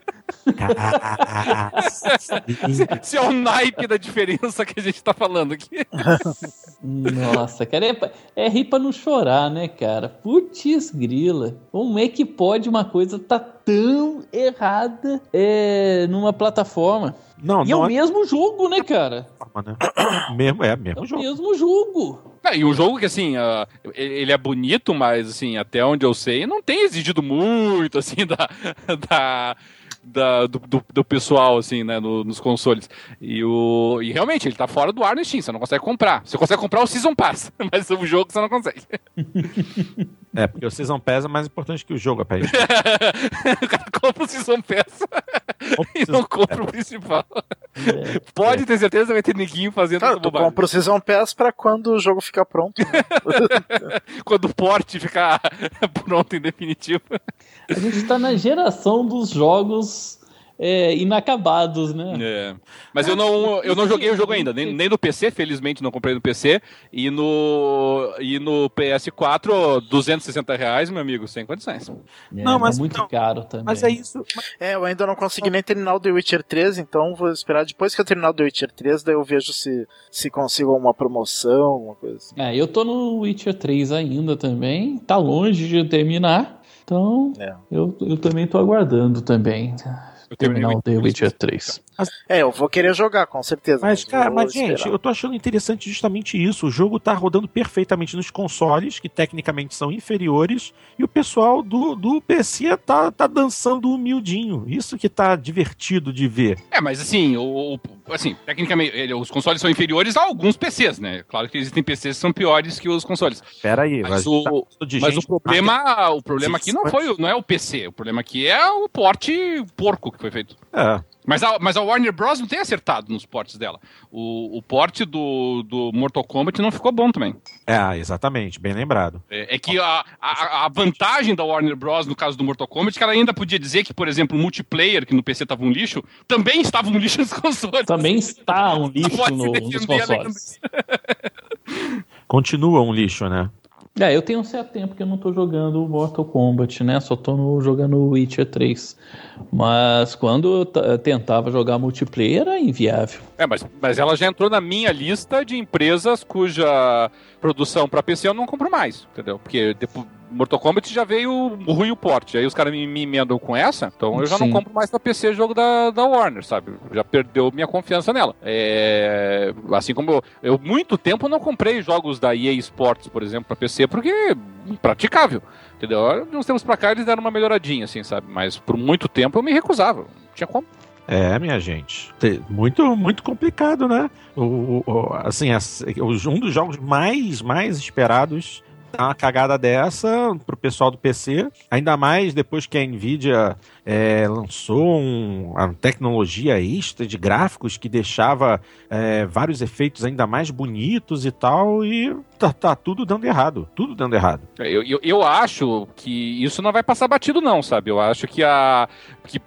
<laughs> Esse é o naipe da diferença que a gente tá falando aqui. <laughs> Nossa, cara, é, é rir pra não chorar, né, cara? Putz grila. Como é que pode uma coisa tá tão errada é, numa plataforma? Não, E é não o é mesmo jogo, né, cara? né? <coughs> Mesmo, é, É mesmo o jogo. mesmo jogo. É, e um jogo que, assim, ah, ele ele é bonito, mas, assim, até onde eu sei, não tem exigido muito, assim, <laughs> da, da, da- do, do- do pessoal, assim, né, no- nos consoles. E, o, e realmente, ele tá fora do ar no Steam, você não consegue comprar. Você consegue comprar o Season Pass, <laughs> mas o jogo você não consegue. <laughs> É, porque o Season Pass é mais importante que o jogo, <laughs> rapaz. o cara compra o Season Pass e não compra o principal. É. Pode ter certeza que vai ter neguinho fazendo Cara, essa tu bobagem. compra o Season Pass pra quando o jogo ficar pronto. Quando o porte ficar pronto em definitivo. A gente tá na geração dos jogos é, inacabados, né? É. Mas eu não, eu não joguei o jogo ainda, nem, nem no PC, felizmente não comprei no PC. E no, e no PS4, 260 reais, meu amigo, sem condições. É, Não, mas- tá muito não. caro também. Mas é isso. É, eu ainda não consegui nem terminar o The Witcher 3, então vou esperar depois que eu terminar o The Witcher 3, daí eu vejo se, se consigo uma promoção, alguma coisa assim. É, eu tô no Witcher 3 ainda também. Tá longe de terminar. Então, É. eu, eu também tô aguardando também. Eu terminei o The Witcher 3. É, eu vou querer jogar, com certeza. Mas, cara, vou mas, gente, eu tô achando interessante justamente isso. O jogo tá rodando perfeitamente nos consoles, que tecnicamente são inferiores, e o pessoal do, do PC tá, tá dançando humildinho. Isso que tá divertido de ver. É, mas assim, o, o- assim, tecnicamente, ele- os consoles são inferiores a alguns PCs, né? Claro que existem PCs que são piores que os consoles. Pera aí, Mas tá o- de Mas o problema, o problema aqui não foi, o- não é o PC, o problema aqui é o porte porco que foi feito. É, Mas a, mas a Warner Bros. não tem acertado nos portes dela. O, o porte do, do Mortal Kombat não ficou bom também. é, exatamente, bem lembrado. É, é que a, a, a vantagem da Warner Bros. no caso do Mortal Kombat é que ela ainda podia dizer que, por exemplo, o multiplayer, que no PC estava um lixo, também estava um lixo <laughs> nos consoles. Também está um lixo no, nos consoles. Continua um lixo, né? É, eu tenho um certo tempo que eu não tô jogando Mortal Kombat, né? Só tô no, jogando Witcher 3. Mas quando eu ta- tentava jogar multiplayer era inviável. É, mas, mas ela já entrou na minha lista de empresas cuja produção para PC eu não compro mais, entendeu? Porque depois, Mortal Kombat já veio o ruim o porte, aí os caras me, me emendam com essa, então eu já Sim. não compro mais para PC jogo da, da Warner, sabe? Já perdeu minha confiança nela. É, assim como eu, eu muito tempo não comprei jogos da EA Sports, por exemplo, para PC, porque é impraticável, entendeu? Nos tempos pra cá eles deram uma melhoradinha, assim, sabe? Mas por muito tempo eu me recusava, não tinha como. É, minha gente. Te- Muito, muito complicado, né? O, o- assim, um dos jogos mais, mais esperados uma cagada dessa pro pessoal do PC. Ainda mais depois que a Nvidia é, lançou um- uma tecnologia extra de gráficos que deixava é, vários efeitos ainda mais bonitos e tal. E tá, tá tudo dando errado. Tudo dando errado. Eu, eu, eu acho que isso não vai passar batido, não, sabe? Eu acho que a. que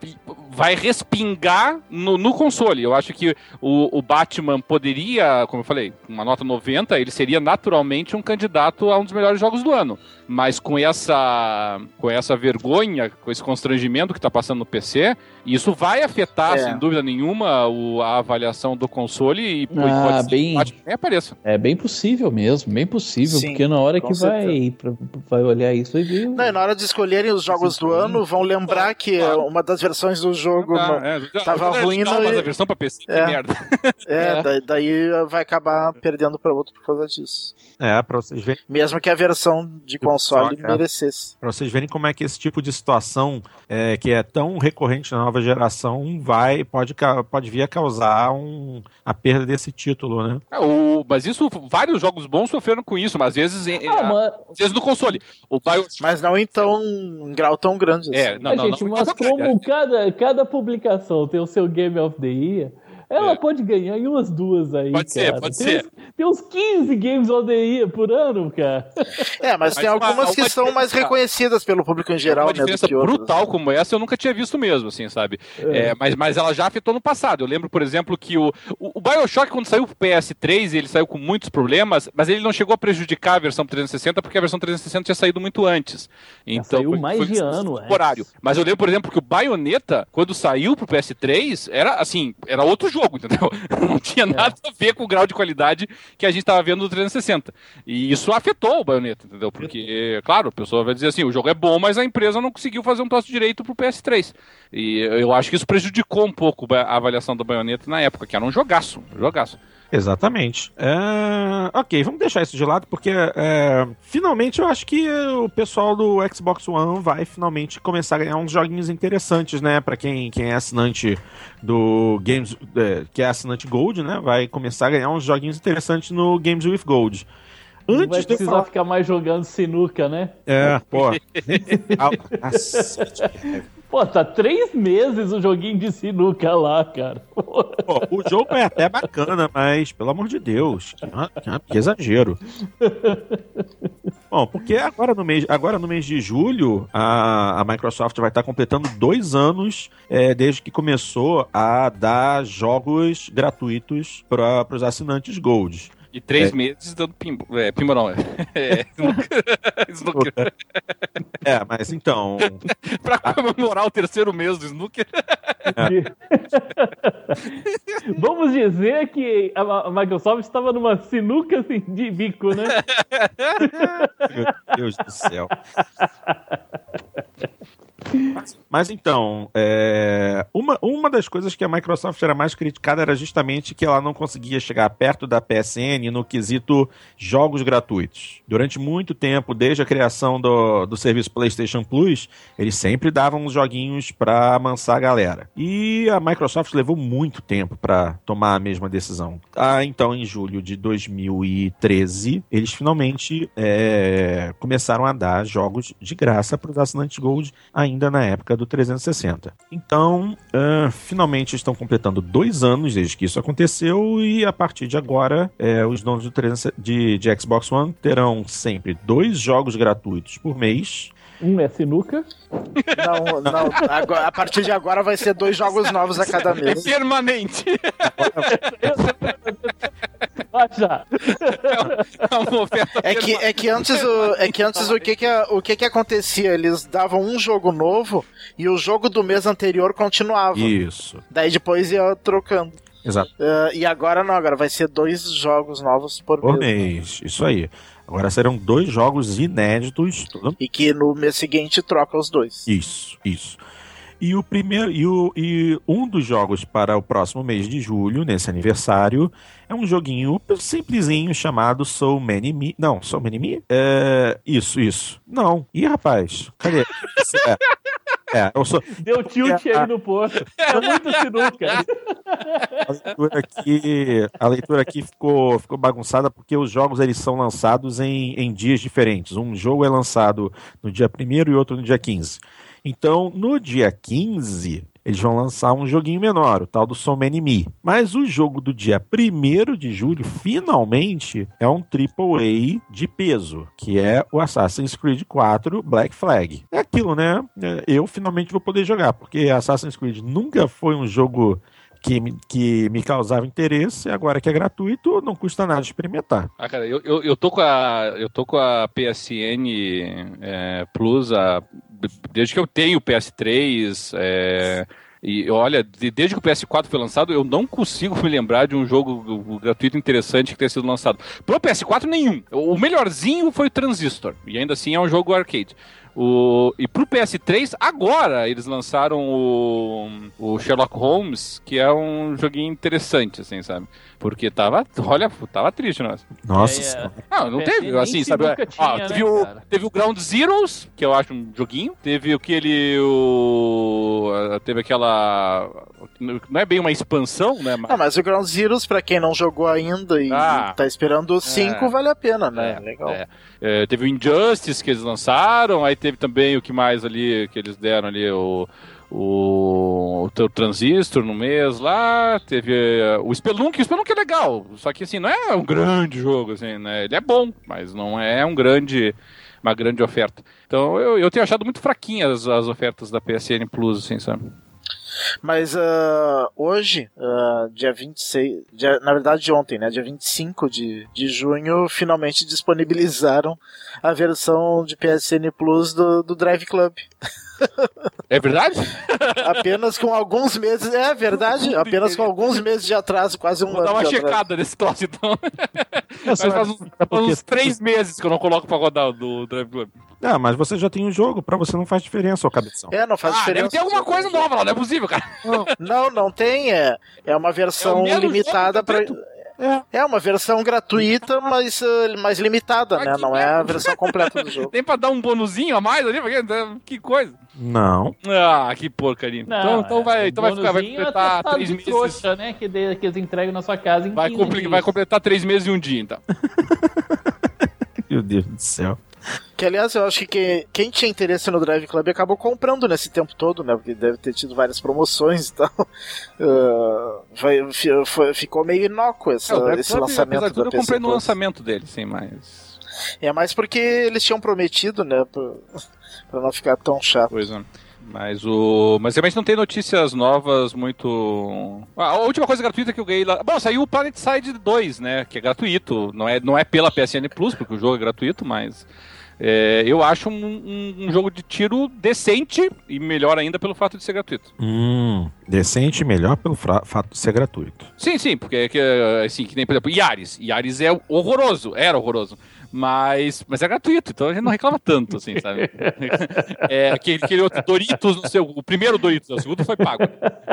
vai respingar no, no console. Eu acho que o, o Batman poderia, como eu falei, uma nota 90, ele seria naturalmente um candidato a um dos melhores jogos do ano. Mas com essa. com essa vergonha, com esse constrangimento que tá passando no PC, isso vai afetar, É. sem dúvida nenhuma, o- a avaliação do console e, e Ah, pode ser que bem- Batman nem apareça. É bem possível mesmo, bem possível, Sim, porque na hora que vai, pra- vai olhar isso, vai ver. Não, e na hora de escolherem os jogos do ano, vão lembrar que Claro. uma das versões do jogo Ah, não- é, ruim, mas a versão pra PC, que É. merda. <laughs> É, É. Daí, daí vai acabar perdendo pra outro por causa disso. É, pra vocês verem. Mesmo que a versão de console console, é. merecesse. Pra vocês verem como é que esse tipo de situação, é, que é tão recorrente na nova geração, vai, pode, pode vir a causar um, a perda desse título, né? É, o- mas isso, vários jogos bons sofreram com isso, mas às vezes, Ah, mas, às vezes no console. O Bio... Mas não em tão em grau tão grande assim. É, não, não, gente, não, mas não, como cada, cada publicação tem o seu Game of the Year, ela É. pode ganhar em umas duas aí, Pode ser, cara. pode tem ser. Uns, tem uns 15 Games Year por ano, cara. É, mas, Mas tem uma- algumas que uma são mais reconhecidas pelo público em geral, uma né, do diferença que outras. brutal como essa eu nunca tinha visto mesmo, assim, sabe? É, mas, mas ela já afetou no passado. Eu lembro, por exemplo, que o, o, o Bioshock, quando saiu pro PS3, ele saiu com muitos problemas, mas ele não chegou a prejudicar a versão 360, porque a versão 360 tinha saído muito antes. Então, saiu mais de ano. Horário. Mas eu lembro, por exemplo, que o Bayonetta, quando saiu pro PS3, era assim, era outro jogo, entendeu? <laughs> Não tinha nada a ver com o grau de qualidade que a gente tava vendo no 360. E isso afetou o Bayonetta, entendeu? Porque, claro, a pessoa vai dizer assim, o jogo é bom, mas a empresa não conseguiu fazer um troço direito pro PS3. E eu acho que isso prejudicou um pouco a avaliação do Bayonetta na época, que era um jogaço, um jogaço. Exatamente. É, Ok, vamos deixar isso de lado, porque é, finalmente eu acho que o pessoal do Xbox One vai finalmente começar a ganhar uns joguinhos interessantes, né? Pra quem, quem é assinante do Games. é, que é assinante Gold, né? Vai começar a ganhar uns joguinhos interessantes no Games with Gold. Não vai Antes de eu precisar falar. ficar mais jogando sinuca, né? É, pô. <laughs> Pô, tá três meses o joguinho de sinuca lá, cara. Pô, o jogo é até bacana, mas, pelo amor de Deus, que, que- que exagero. Bom, porque agora no mês, agora no mês de julho, a, a Microsoft vai estar completando dois anos é, desde que começou a dar jogos gratuitos para os assinantes Gold. E três É. meses dando pimbo. É, pimbo não, é. <laughs> é snooker. <laughs> snooker. É, mas então. <laughs> pra comemorar o terceiro mês do snooker. Vamos dizer que a a Microsoft estava numa sinuca assim, de bico, né? Meu Deus do céu. Mas, então, é, uma, uma das coisas que a Microsoft era mais criticada era justamente que ela não conseguia chegar perto da PSN no quesito jogos gratuitos. Durante muito tempo, desde a criação do, do serviço PlayStation Plus, eles sempre davam uns joguinhos pra amansar a galera. E a Microsoft levou muito tempo pra tomar a mesma decisão. Ah, então, em julho de 2013, eles finalmente é, começaram a dar jogos de graça para os assinantes Gold, ainda na época do 360. Então, ah, finalmente estão completando dois anos desde que isso aconteceu, e a partir de agora, é, os donos do 360 de, de Xbox One terão sempre dois jogos gratuitos por mês. Um é sinuca. Não, não. agora- a partir de agora vai ser dois jogos novos a cada É mês. permanente. Já. É uma oferta É que, é que antes, o, é que, antes o, que, que, o que, que acontecia? Eles davam um jogo novo e o jogo do mês anterior continuava. Isso. Daí depois ia trocando. Exato. Ah, e agora não, agora vai ser dois jogos novos por, Por mês. mês. Isso aí. Agora serão dois jogos inéditos. E que no mês seguinte troca os dois. Isso, isso. E o primeiro e, o, e um dos jogos para o próximo mês de julho, nesse aniversário, é um joguinho simplesinho chamado Soul Many Me. Não, Soul Many Me? É, isso, isso. Não. Ih, rapaz, cadê? É, é eu sou, Deu tilt aí no porto. É muito sinuca. a leitura aqui, a leitura aqui ficou, ficou bagunçada porque os jogos eles são lançados em, em dias diferentes. Um jogo é lançado no dia 1 e outro no dia 15. Então, no dia 15, eles vão lançar um joguinho menor, o tal do So Many Me. Mas o jogo do dia 1 de julho, finalmente, é um AAA de peso, que é o Assassin's Creed 4 Black Flag. É aquilo, né? É, Eu finalmente vou poder jogar, porque Assassin's Creed nunca foi um jogo que que me causava interesse, agora que é gratuito, não custa nada experimentar. Ah, cara, eu, eu, eu tô com a eu tô com a PSN é, Plus a- desde que eu tenho o PS3 é, e olha, de- desde que o PS4 foi lançado, eu não consigo me lembrar de um jogo gratuito interessante que tenha sido lançado. Pro PS4 nenhum. O melhorzinho foi o Transistor e ainda assim é um jogo arcade. O, e pro PS3, agora eles lançaram o, o Sherlock Holmes, que é um joguinho interessante, assim, sabe? Porque tava, olha, tava triste, nossa. Nossa É, é. senhora. Não, não teve, assim, sabe? tinha, teve, né, o, cara? teve o Ground Zeroes, que eu acho um joguinho. Teve aquele. O, ah, teve aquela. Não é bem uma expansão, né? Mas, Ah, mas o Ground Zeroes, pra quem não jogou ainda e Ah. tá esperando o 5, É. vale a pena, né? É, Legal. é. É, teve o Injustice que eles lançaram, aí teve também o que mais ali que eles deram ali, o, o, o teu Transistor no mês lá, teve eh, o Spelunk, o Spelunk é legal, só que assim, não é um grande jogo, assim, né? Ele é bom, mas não é um grande, uma grande oferta. Então eu, eu tenho achado muito fraquinhas as ofertas da PSN Plus, assim, sabe? Mas ah, hoje, ah, dia 26, dia, na verdade ontem, né, dia 25 de, de junho, finalmente disponibilizaram a versão de PSN Plus do, do Drive Club. <laughs> É verdade? <laughs> Apenas com alguns meses, é verdade, apenas com alguns meses de atraso, quase um Vou dar ano uma de atraso. checada nesse troço, então. Mas faz uns, é porque- uns três meses que eu não coloco pra rodar o do Drive Club. Ah, mas você já tem um jogo, pra você não faz diferença, ô cabeção. É, não faz Ah, diferença. deve ter alguma coisa nova lá, não é possível, cara. Não, não tem, é, é uma É versão o mesmo limitada para tá É uma versão gratuita, mas ah, mais limitada, né? Não é a versão completa do <laughs> jogo. Tem pra dar um bonuzinho a mais ali? Porque, Que coisa. Não. Ah, que porcaria. então, então vai, então vai ficar, vai é completar três meses. trouxa, né? Que, de- que eles entregam na sua casa em Vai, 15 compli- dias. vai completar três meses e um dia, então. <laughs> Meu Deus do céu. Que aliás, eu acho que que- quem tinha interesse no Drive Club acabou comprando nesse tempo todo, né? Porque deve ter tido várias promoções e tal. Ah, vai- fi- foi- ficou meio inócuo É, esse Club, lançamento apesar de tudo, da eu PC comprei no lançamento dele, sim, mas... É mais porque eles tinham prometido, né? Pra, pra não ficar tão chato. Coisa. Mas o. Mas realmente não tem notícias novas muito. Ah, a última coisa gratuita que eu ganhei lá. Bom, saiu o Planet Side 2, né? Que é gratuito. Não é, não é pela PSN Plus, porque o jogo é gratuito, mas. É, eu acho um, um- um jogo de tiro decente e melhor ainda pelo fato de ser gratuito. Hum, decente e melhor pelo fato de ser gratuito. Sim, sim, porque é que, assim, que nem, por exemplo, Yaris. Yaris é horroroso, era horroroso. Mas, mas é gratuito, então a gente não reclama tanto, assim, sabe? <laughs> É aquele, aquele outro Doritos, no seu, o primeiro Doritos, o segundo foi pago.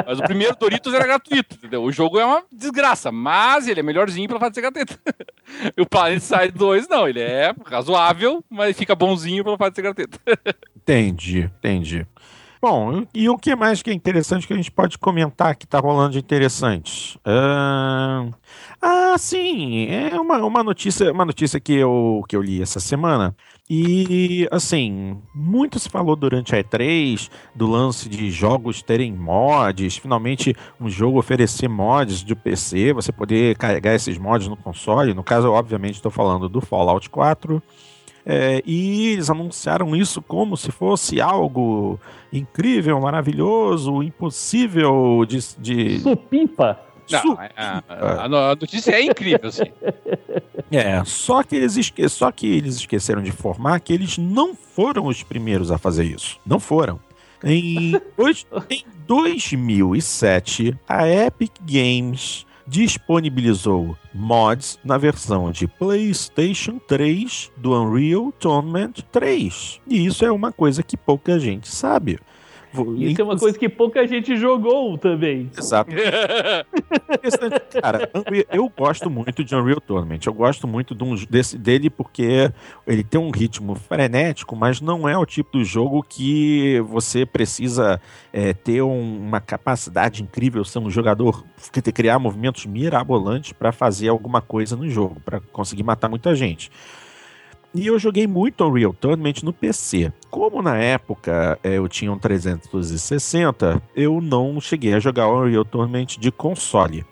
Mas o primeiro Doritos era gratuito, entendeu? O jogo é uma desgraça, mas ele é melhorzinho pelo fato de ser gratuito. E <laughs> o Planet Side 2, não, ele é razoável, mas fica bonzinho pelo fato de ser gratuito. Entendi, entendi. Bom, e o que mais que é interessante que a gente pode comentar que tá rolando de interessante? Ahn, Ah, sim, é uma, uma notícia, uma notícia que eu, que eu li essa semana. E, assim, muito se falou durante a E3 do lance de jogos terem mods, finalmente um jogo oferecer mods de PC, você poder carregar esses mods no console. No caso, obviamente, estou falando do Fallout 4. É, e eles anunciaram isso como se fosse algo incrível, maravilhoso, impossível de. de Supimpa. su- Não, é- a, a- a notícia é incrível, assim. <laughs> É, só que, eles esque... só que eles esqueceram de informar que eles não foram os primeiros a fazer isso. Não foram. Em, dois... <laughs> em 2007, a Epic Games disponibilizou mods na versão de PlayStation 3 do Unreal Tournament 3. E isso é uma coisa que pouca gente sabe. Vou- Isso é uma coisa que pouca gente jogou também. Exato. <laughs> Cara, eu gosto muito de Unreal Tournament. Eu gosto muito de desse, dele porque ele tem um ritmo frenético, mas não é o tipo do jogo que você precisa é, ter um- uma capacidade incrível, ser um jogador criar movimentos mirabolantes para fazer alguma coisa no jogo, para conseguir matar muita gente. E eu joguei muito Unreal Tournament no PC. Como na época eh, eu tinha um 360, eu não cheguei a jogar Unreal Tournament de console.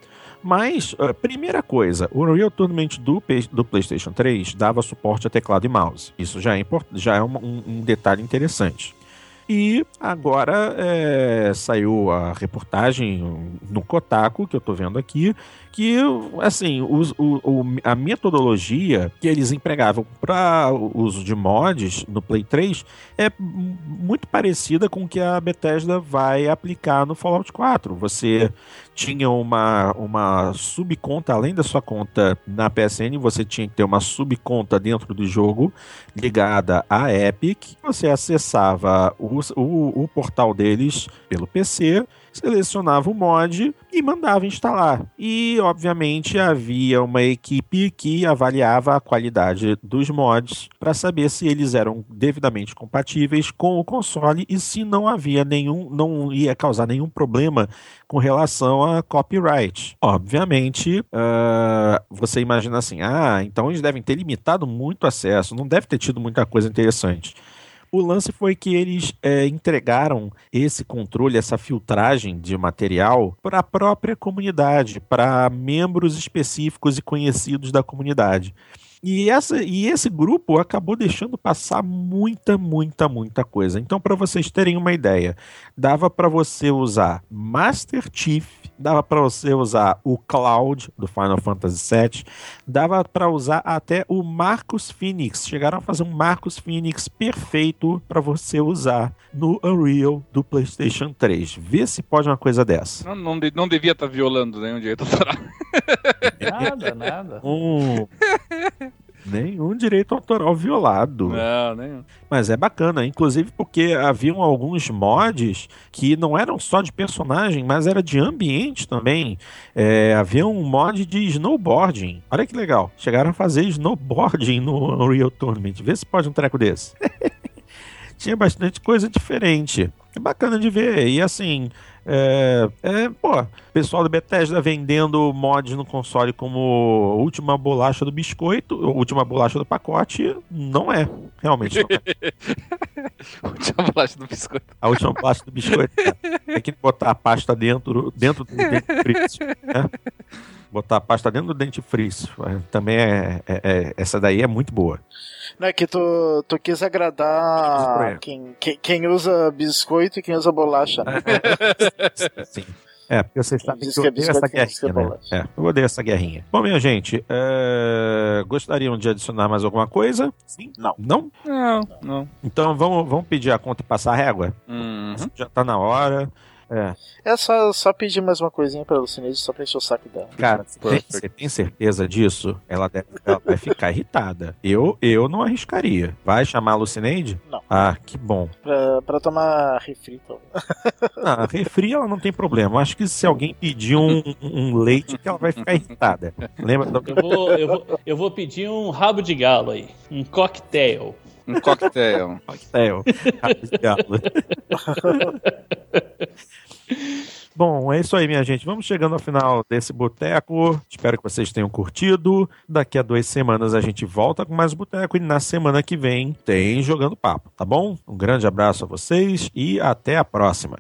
Mas, eh, primeira coisa, o Unreal Tournament do, do PlayStation 3 dava suporte a teclado e mouse. Isso já é, já é um, um- detalhe interessante. E agora é, saiu a reportagem no Kotaku, que eu tô vendo aqui, que, assim, o, o, a metodologia que eles empregavam para o uso de mods no Play 3 é muito parecida com o que a Bethesda vai aplicar no Fallout 4. Você tinha uma, uma subconta, além da sua conta na PSN, você tinha que ter uma subconta dentro do jogo ligada à Epic. Você acessava o, o, o portal deles pelo PC selecionava o mod e mandava instalar. E, obviamente, havia uma equipe que avaliava a qualidade dos mods para saber se eles eram devidamente compatíveis com o console e se não havia nenhum, não ia causar nenhum problema com relação a copyright. Obviamente, uh, você imagina assim, ah, então eles devem ter limitado muito acesso, não deve ter tido muita coisa interessante. O lance foi que eles é, entregaram esse controle, essa filtragem de material para a própria comunidade, para membros específicos e conhecidos da comunidade. E, essa, e esse grupo acabou deixando passar muita, muita, muita coisa. Então, para vocês terem uma ideia, dava para você usar Master Chief dava para você usar o Cloud do Final Fantasy VII, dava para usar até o Marcus Phoenix. Chegaram a fazer um Marcus Phoenix perfeito para você usar no Unreal do PlayStation 3. Vê se pode uma coisa dessa. Não, não, não devia estar tá violando nenhum direito autoral. Nada, nada. <laughs> Um... Nenhum direito autoral violado. Não, nenhum. Mas é bacana, inclusive porque haviam alguns mods que não eram só de personagem, mas era de ambiente também. É, havia um mod de snowboarding. Olha que legal. Chegaram a fazer snowboarding no Unreal Tournament. Vê se pode um treco desse. <laughs> Tinha bastante coisa diferente. É bacana de ver. E assim, é, é, pô, pessoal do Bethesda vendendo mods no console como última bolacha do biscoito, última bolacha do pacote, não é. Realmente não é. <laughs> última bolacha do biscoito. A última bolacha do biscoito. É, é que botar a pasta dentro, dentro do <laughs> dentifrício. Né? Botar a pasta dentro do dentifrício. É, também é, é, é, essa daí é muito boa. Não é que tu, tu quis agradar quem, quem, quem, usa biscoito e quem usa bolacha. Né? <laughs> Sim. É, porque vocês sabem que eu odeio essa guerrinha, né? É, eu odeio essa guerrinha. Bom, minha gente, é... gostariam de adicionar mais alguma coisa? Sim? Não. Não? Não, não. Então vamos, vamos pedir a conta e passar a régua? Uhum. Já tá na hora. É. É só, só pedir mais uma coisinha pra Lucineide só pra encher o saco dela. Cara, você tem, certeza disso? Ela, deve, ela vai ficar irritada. Eu, eu não arriscaria. Vai chamar a Lucineide? Não. Ah, que bom. Pra, pra tomar refri, então. <laughs> Ah, refri ela não tem problema. Acho que se alguém pedir um, um leite, que ela vai ficar irritada. Lembra? Eu vou, eu, vou, eu vou pedir um rabo de galo aí. Um cocktail. Um cocktail. <laughs> cocktail. Rabo de galo. <laughs> <laughs> Bom, é isso aí, minha gente. Vamos chegando ao final desse boteco. Espero que vocês tenham curtido. Daqui a duas semanas a gente volta com mais boteco e na semana que vem tem Jogando Papo, tá bom? Um grande abraço a vocês e até a próxima.